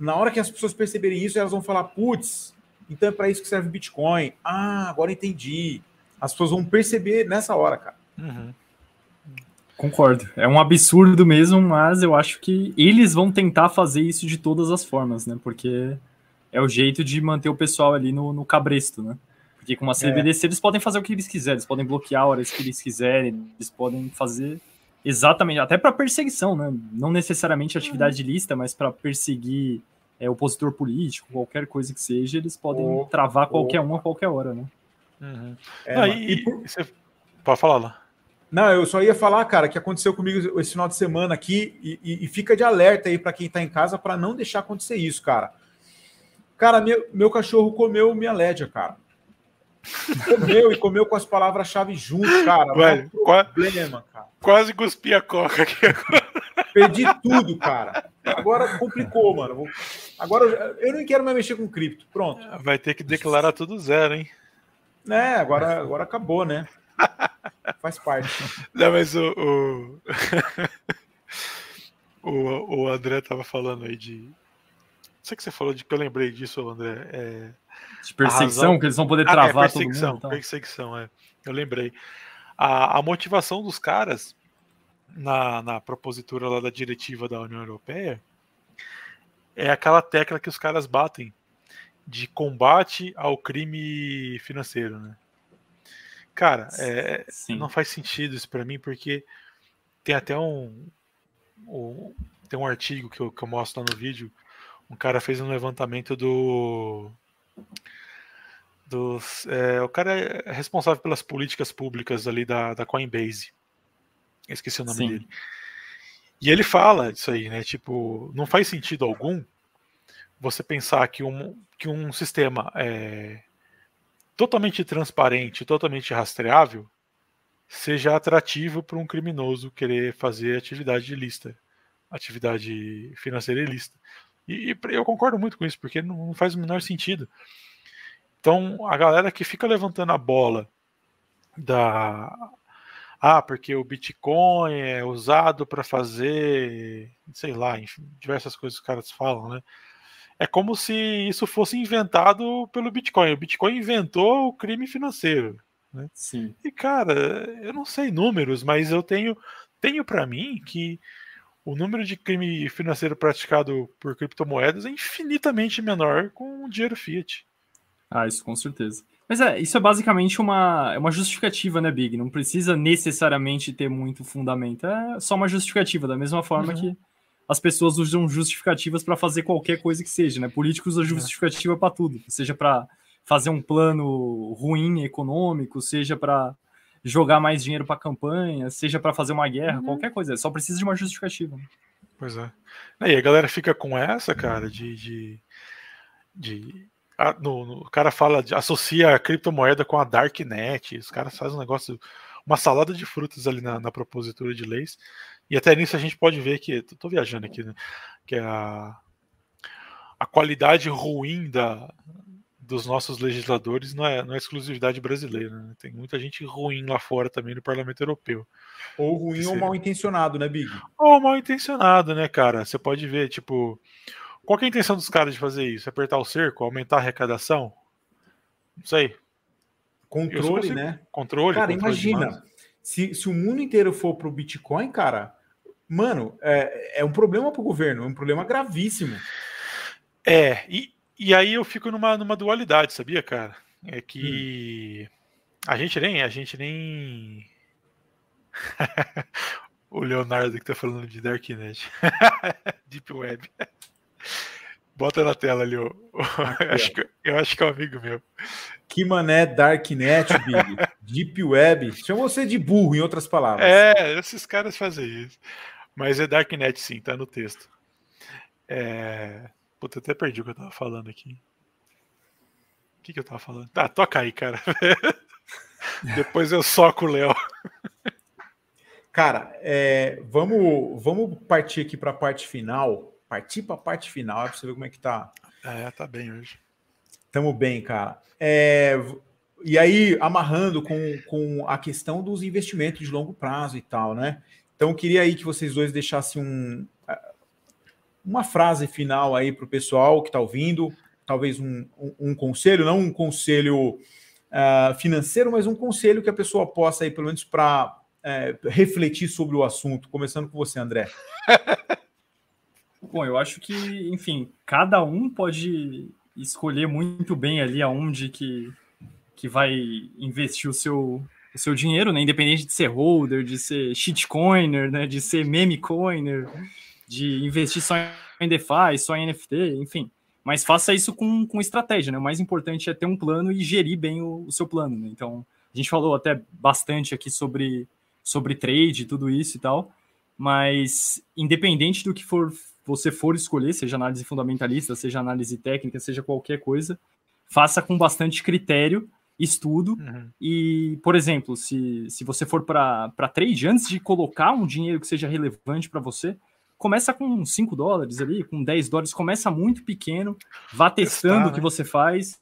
Na hora que as pessoas perceberem isso, elas vão falar: putz, então é para isso que serve Bitcoin. Ah, agora entendi. As pessoas vão perceber nessa hora, cara. Uhum. Concordo. É um absurdo mesmo, mas eu acho que eles vão tentar fazer isso de todas as formas, né? Porque é o jeito de manter o pessoal ali no, no cabresto, né? Porque com uma CBDC é. eles podem fazer o que eles quiserem, eles podem bloquear a hora que eles quiserem, eles podem fazer Exatamente, até para perseguição, né? Não necessariamente atividade uhum. lista, mas para perseguir é, opositor político, qualquer coisa que seja, eles podem oh, travar qualquer um a qualquer hora, né? Uhum. É, e, por... você... Pode falar lá. Não, eu só ia falar, cara, que aconteceu comigo esse final de semana aqui e, e, e fica de alerta aí para quem está em casa para não deixar acontecer isso, cara. Cara, meu, meu cachorro comeu minha lédia, cara. Comeu e comeu com as palavras-chave junto, cara. Ué, problema, cara. Quase cuspi a coca aqui agora. Perdi tudo, cara. Agora complicou, mano. Agora eu não quero mais mexer com cripto. Pronto. Vai ter que declarar tudo zero, hein? É, agora, agora acabou, né? Faz parte. Não, mas o, o... o, o André tava falando aí de. Não sei que você falou de que eu lembrei disso, André. É de perseguição, razão... que eles vão poder travar ah, é, perseguição, todo mundo. Então. Perseguição, é. Eu lembrei. A, a motivação dos caras na, na propositura lá da diretiva da União Europeia é aquela tecla que os caras batem de combate ao crime financeiro, né? Cara, é, não faz sentido isso para mim, porque tem até um, um, tem um artigo que eu, que eu mostro lá no vídeo. Um cara fez um levantamento do. Dos, é, o cara é responsável pelas políticas públicas ali da, da Coinbase. Eu esqueci o nome Sim. dele. E ele fala isso aí, né? Tipo, não faz sentido algum você pensar que um, que um sistema é, totalmente transparente, totalmente rastreável, seja atrativo para um criminoso querer fazer atividade ilícita, atividade financeira ilícita. E, e, eu concordo muito com isso, porque não, faz o menor sentido. Então, a galera que fica levantando a bola da. Ah, porque o Bitcoin é usado para fazer, sei lá, enfim, diversas coisas que os caras falam, né? É como se isso fosse inventado pelo Bitcoin. O Bitcoin inventou o crime financeiro. Né? Sim. E cara, eu não sei números, mas eu tenho tenho para mim que o número de crime financeiro praticado por criptomoedas é infinitamente menor com dinheiro fiat. Ah, isso com certeza. Mas é, isso é basicamente uma, é uma justificativa, né, Big? Não precisa necessariamente ter muito fundamento. É só uma justificativa, da mesma forma uhum. que as pessoas usam justificativas para fazer qualquer coisa que seja, né? Políticos usam é. justificativa para tudo, seja para fazer um plano ruim econômico, seja para jogar mais dinheiro para campanha, seja para fazer uma guerra, uhum. qualquer coisa, só precisa de uma justificativa. Né? Pois é. E a galera fica com essa, cara, de. de, de a, no, no, o cara fala, de, associa a criptomoeda com a Darknet, os caras fazem um negócio, uma salada de frutas ali na, na propositura de leis. E até nisso a gente pode ver que, estou viajando aqui, né? que a, a qualidade ruim da, dos nossos legisladores não é, não é exclusividade brasileira. Né? Tem muita gente ruim lá fora também no Parlamento Europeu. Ou ruim ou mal intencionado, né, Big? Ou mal intencionado, né, cara? Você pode ver, tipo, qual é a intenção dos caras de fazer isso? Apertar o cerco, aumentar a arrecadação? Não sei. Controle, né? Controle. Cara, controle imagina. Se, se o mundo inteiro for pro Bitcoin, cara, mano, é, é um problema para o governo, é um problema gravíssimo. É, e, e aí eu fico numa, numa dualidade, sabia, cara? É que hum. a gente nem. A gente nem. o Leonardo que tá falando de Darknet. Deep Web. Bota na tela ali, ó. Aqui, acho que, eu acho que é um amigo meu. Que mané Darknet, Big. Deep Web. Chama você de burro, em outras palavras. É, esses caras fazem isso. Mas é Darknet sim, tá no texto. É... Puta, até perdi o que eu tava falando aqui. O que, que eu tava falando? Tá, toca aí, cara. Depois eu soco o Léo. Cara, é, vamos, vamos partir aqui para a parte final. Partir para a parte final, é para você ver como é que tá. É, tá bem hoje. Tamo bem, cara. É, e aí, amarrando com, com a questão dos investimentos de longo prazo e tal, né? Então, eu queria aí que vocês dois deixassem um, uma frase final aí para o pessoal que está ouvindo, talvez um, um, um, conselho, não um conselho uh, financeiro, mas um conselho que a pessoa possa aí, pelo menos para uh, é, refletir sobre o assunto, começando com você, André. Bom, eu acho que, enfim, cada um pode escolher muito bem ali aonde que, que vai investir o seu, o seu dinheiro, né? Independente de ser holder, de ser shitcoiner, né? De ser meme coiner, de investir só em DeFi, só em NFT, enfim. Mas faça isso com, com estratégia, né? O mais importante é ter um plano e gerir bem o, o seu plano, né? Então, a gente falou até bastante aqui sobre, sobre trade, tudo isso e tal, mas independente do que for você for escolher, seja análise fundamentalista, seja análise técnica, seja qualquer coisa, faça com bastante critério estudo. Uhum. E, por exemplo, se, se você for para trade, antes de colocar um dinheiro que seja relevante para você, começa com 5 dólares ali, com 10 dólares, começa muito pequeno, vá testando Testar, o que né? você faz.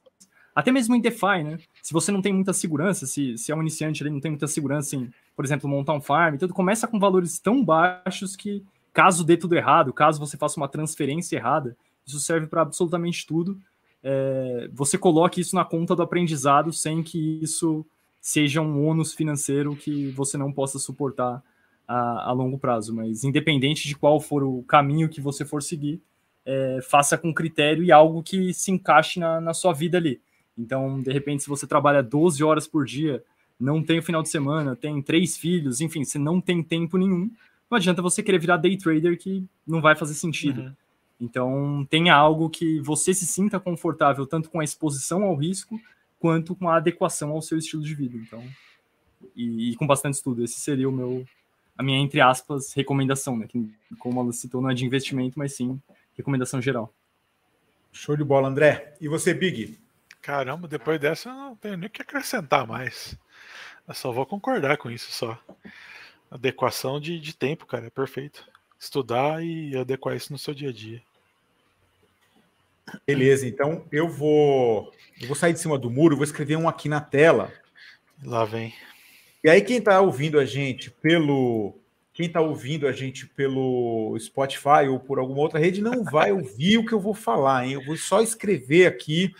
Até mesmo em DeFi, né? Se você não tem muita segurança, se, se é um iniciante ali, não tem muita segurança em, por exemplo, montar um farm, tudo começa com valores tão baixos que, caso dê tudo errado, caso você faça uma transferência errada, isso serve para absolutamente tudo é, você coloque isso na conta do aprendizado sem que isso seja um ônus financeiro que você não possa suportar a, a longo prazo. Mas independente de qual for o caminho que você for seguir, é, faça com critério e algo que se encaixe na, na sua vida ali. Então, de repente, se você trabalha 12 horas por dia, não tem o final de semana, tem três filhos, enfim, você não tem tempo nenhum, não adianta você querer virar day trader que não vai fazer sentido. Uhum. Então, tenha algo que você se sinta confortável tanto com a exposição ao risco quanto com a adequação ao seu estilo de vida. Então, e, e com bastante estudo, esse seria o meu a minha entre aspas recomendação, né? Que, como ela citou, não é de investimento, mas sim recomendação geral. Show de bola, André. E você, Big? Caramba, depois dessa eu não tenho nem o que acrescentar mais. Eu só vou concordar com isso só. Adequação de, de tempo, cara, é perfeito. Estudar e adequar isso no seu dia a dia. Beleza, então eu vou eu vou sair de cima do muro, vou escrever um aqui na tela. Lá vem. E aí quem está ouvindo a gente pelo quem está ouvindo a gente pelo Spotify ou por alguma outra rede não vai ouvir o que eu vou falar, hein? Eu vou só escrever aqui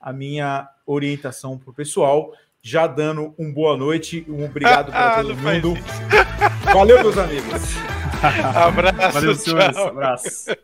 a minha orientação para o pessoal, já dando um boa noite, um obrigado para todo mundo. Valeu, meus amigos. abraço. Valeu, senhores. Abraço.